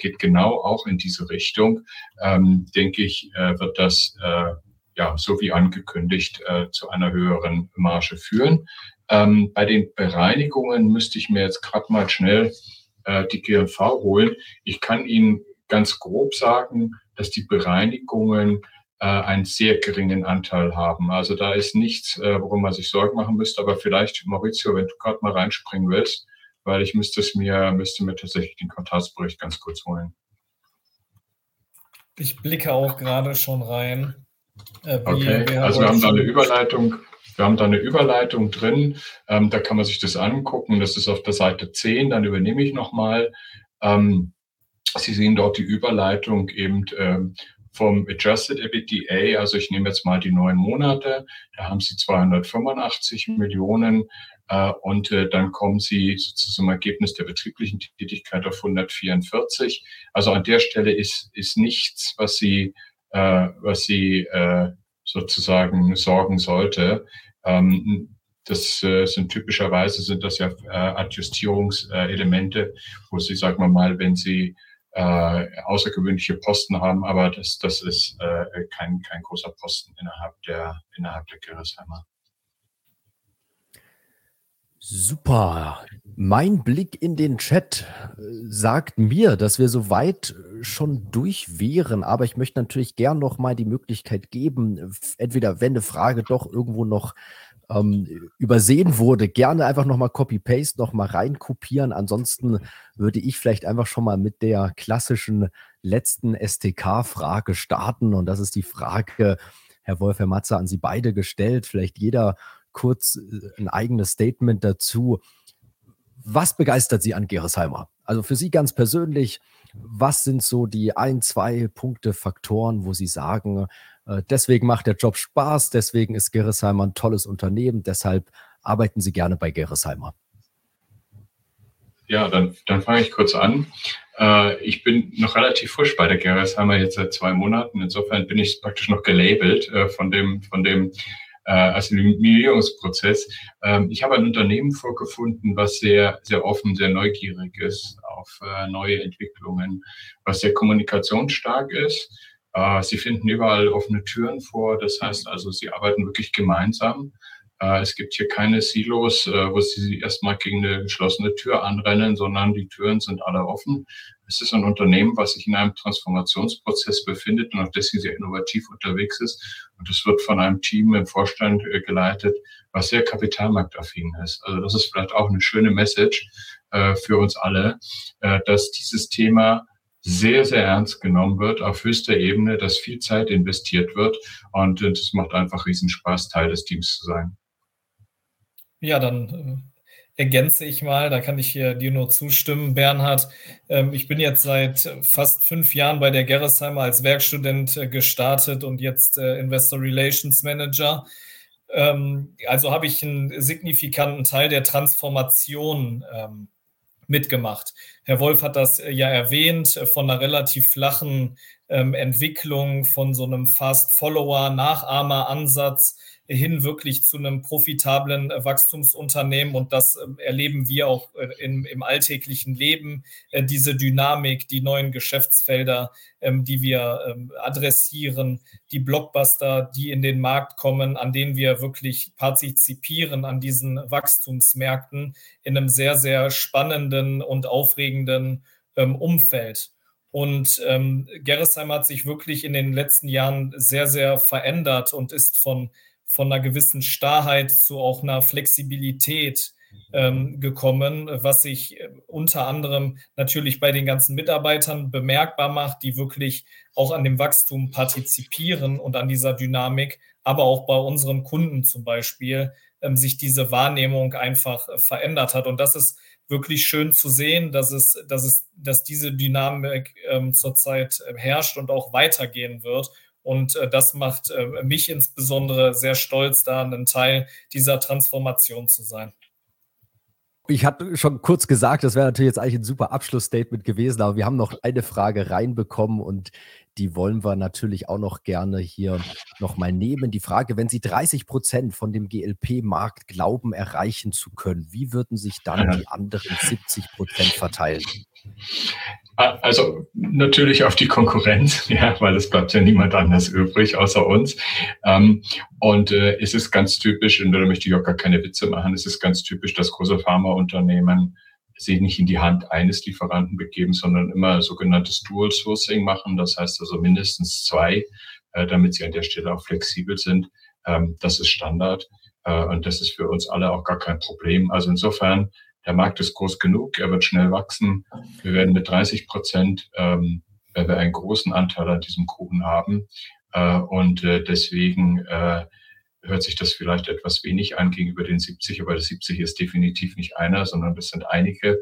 geht genau auch in diese Richtung, ähm, denke ich, äh, wird das äh, ja, so wie angekündigt, äh, zu einer höheren Marge führen. Ähm, bei den Bereinigungen müsste ich mir jetzt gerade mal schnell äh, die GLV holen. Ich kann Ihnen ganz grob sagen, dass die Bereinigungen äh, einen sehr geringen Anteil haben. Also da ist nichts, äh, worum man sich Sorgen machen müsste. Aber vielleicht, Maurizio, wenn du gerade mal reinspringen willst, weil ich müsste es mir, müsste mir tatsächlich den Quartalsbericht ganz kurz holen. Ich blicke auch gerade schon rein. Äh, okay, also wir haben da eine Überleitung. Wir haben da eine Überleitung drin. Ähm, da kann man sich das angucken. Das ist auf der Seite 10. Dann übernehme ich nochmal. Ähm, Sie sehen dort die Überleitung eben ähm, vom Adjusted EBITDA, also ich nehme jetzt mal die neun Monate, da haben Sie 285 Millionen und äh, dann kommen Sie zum Ergebnis der betrieblichen Tätigkeit auf 144. Also an der Stelle ist, ist nichts, was Sie, äh, was Sie äh, sozusagen sorgen sollte. Ähm, das äh, sind typischerweise sind das ja äh, Adjustierungselemente, wo Sie, sagen wir mal, wenn Sie äh, außergewöhnliche Posten haben, aber das, das ist äh, kein, kein großer Posten innerhalb der, innerhalb der Gerresheimer. Super. Mein Blick in den Chat äh, sagt mir, dass wir soweit schon durch wären, aber ich möchte natürlich gern noch mal die Möglichkeit geben, entweder wenn eine Frage doch irgendwo noch ähm, übersehen wurde, gerne einfach nochmal Copy-Paste nochmal reinkopieren. Ansonsten würde ich vielleicht einfach schon mal mit der klassischen letzten STK-Frage starten. Und das ist die Frage, Herr Wolf, Herr Matze, an Sie beide gestellt. Vielleicht jeder kurz äh, ein eigenes Statement dazu. Was begeistert Sie an Geresheimer? Also für Sie ganz persönlich, was sind so die ein, zwei Punkte, Faktoren, wo Sie sagen, äh, deswegen macht der Job Spaß, deswegen ist Geresheimer ein tolles Unternehmen, deshalb arbeiten Sie gerne bei Geresheimer. Ja, dann, dann fange ich kurz an. Äh, ich bin noch relativ frisch bei der Geresheimer, jetzt seit zwei Monaten. Insofern bin ich praktisch noch gelabelt von dem, von dem Assimilierungsprozess. Ähm, ich habe ein Unternehmen vorgefunden, was sehr, sehr offen, sehr neugierig ist auf neue Entwicklungen, was sehr kommunikationsstark ist äh, sie finden überall offene Türen vor. Das heißt also, sie arbeiten wirklich gemeinsam. Äh, es gibt hier keine Silos, äh, wo sie erstmal gegen eine geschlossene Tür anrennen, sondern die Türen sind alle offen. Es ist ein Unternehmen, was sich in einem Transformationsprozess befindet und auch deswegen sehr innovativ unterwegs ist. Und es wird von einem Team im Vorstand geleitet, was sehr kapitalmarktaffin ist. Also das ist vielleicht auch eine schöne Message für uns alle, dass dieses Thema sehr, sehr ernst genommen wird auf höchster Ebene, dass viel Zeit investiert wird und es macht einfach riesen Spaß, Teil des Teams zu sein. Ja, dann äh, ergänze ich mal, da kann ich hier dir nur zustimmen, Bernhard. Ähm, ich bin jetzt seit fast fünf Jahren bei der Gerresheimer als Werkstudent äh, gestartet und jetzt äh, Investor Relations Manager. Ähm, also habe ich einen signifikanten Teil der Transformation ähm, mitgemacht. Herr Wolf hat das äh, ja erwähnt, äh, von einer relativ flachen Entwicklung, von so einem Fast-Follower, Nachahmer-Ansatz hin wirklich zu einem profitablen äh, Wachstumsunternehmen. Und das äh, erleben wir auch äh, im, im, alltäglichen Leben, diese Dynamik, die neuen Geschäftsfelder, ähm, die wir ähm, adressieren, die Blockbuster, die in den Markt kommen, an denen wir wirklich partizipieren an diesen Wachstumsmärkten in einem sehr, sehr spannenden und aufregenden ähm, Umfeld. Und ähm, Gerresheim hat sich wirklich in den letzten Jahren sehr, sehr verändert und ist von von einer gewissen Starrheit zu auch einer Flexibilität ähm, gekommen, was sich äh, unter anderem natürlich bei den ganzen Mitarbeitern bemerkbar macht, die wirklich auch an dem Wachstum partizipieren und an dieser Dynamik, aber auch bei unseren Kunden zum Beispiel ähm, sich diese Wahrnehmung einfach äh, verändert hat. Und das ist wirklich schön zu sehen, dass es, dass es, dass diese Dynamik ähm, zurzeit äh, herrscht und auch weitergehen wird. Und äh, das macht äh, mich insbesondere sehr stolz, da ein Teil dieser Transformation zu sein. Ich hatte schon kurz gesagt, das wäre natürlich jetzt eigentlich ein super Abschlussstatement gewesen, aber wir haben noch eine Frage reinbekommen und die wollen wir natürlich auch noch gerne hier nochmal nehmen. Die Frage, wenn Sie 30 Prozent von dem GLP-Markt glauben, erreichen zu können, wie würden sich dann die anderen 70 Prozent verteilen? Also natürlich auf die Konkurrenz, ja, weil es bleibt ja niemand anders übrig außer uns. Ähm, und äh, es ist ganz typisch, und da möchte ich auch gar keine Witze machen, es ist ganz typisch, dass große Pharmaunternehmen sich nicht in die Hand eines Lieferanten begeben, sondern immer sogenanntes Dual Sourcing machen. Das heißt also mindestens zwei, äh, damit sie an der Stelle auch flexibel sind. Ähm, das ist Standard äh, und das ist für uns alle auch gar kein Problem. Also insofern, der Markt ist groß genug, er wird schnell wachsen. Wir werden mit 30 Prozent, ähm, wenn wir einen großen Anteil an diesem Kuchen haben. Äh, und deswegen äh, hört sich das vielleicht etwas wenig an gegenüber den 70, aber das 70 ist definitiv nicht einer, sondern das sind einige.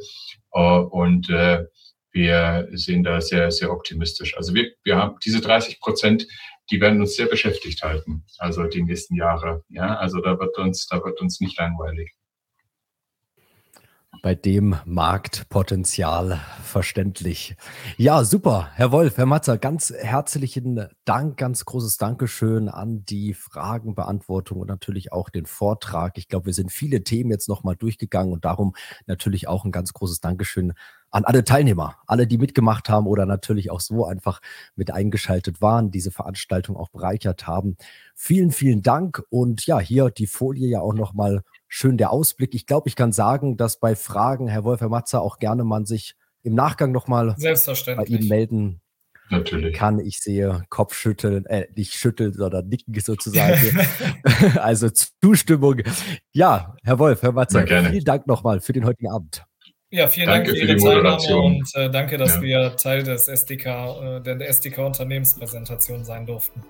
Äh, und äh, wir sehen da sehr, sehr optimistisch. Also wir, wir haben diese 30 Prozent, die werden uns sehr beschäftigt halten, also die nächsten Jahre. Ja, also da wird uns, da wird uns nicht langweilig bei dem Marktpotenzial verständlich. Ja, super. Herr Wolf, Herr Matzer, ganz herzlichen Dank, ganz großes Dankeschön an die Fragenbeantwortung und natürlich auch den Vortrag. Ich glaube, wir sind viele Themen jetzt nochmal durchgegangen und darum natürlich auch ein ganz großes Dankeschön an alle Teilnehmer, alle, die mitgemacht haben oder natürlich auch so einfach mit eingeschaltet waren, diese Veranstaltung auch bereichert haben. Vielen, vielen Dank und ja, hier die Folie ja auch nochmal schön der Ausblick. Ich glaube, ich kann sagen, dass bei Fragen, Herr Wolf, Herr Matzer, auch gerne man sich im Nachgang nochmal bei Ihnen melden Natürlich. kann. Ich sehe Kopfschütteln, äh, nicht schütteln, sondern nicken sozusagen. also Zustimmung. Ja, Herr Wolf, Herr Matzer, vielen Dank nochmal für den heutigen Abend. Ja, vielen danke Dank für Ihre Teilnahme und äh, danke, dass ja. wir Teil des SDK, äh, der SDK Unternehmenspräsentation sein durften.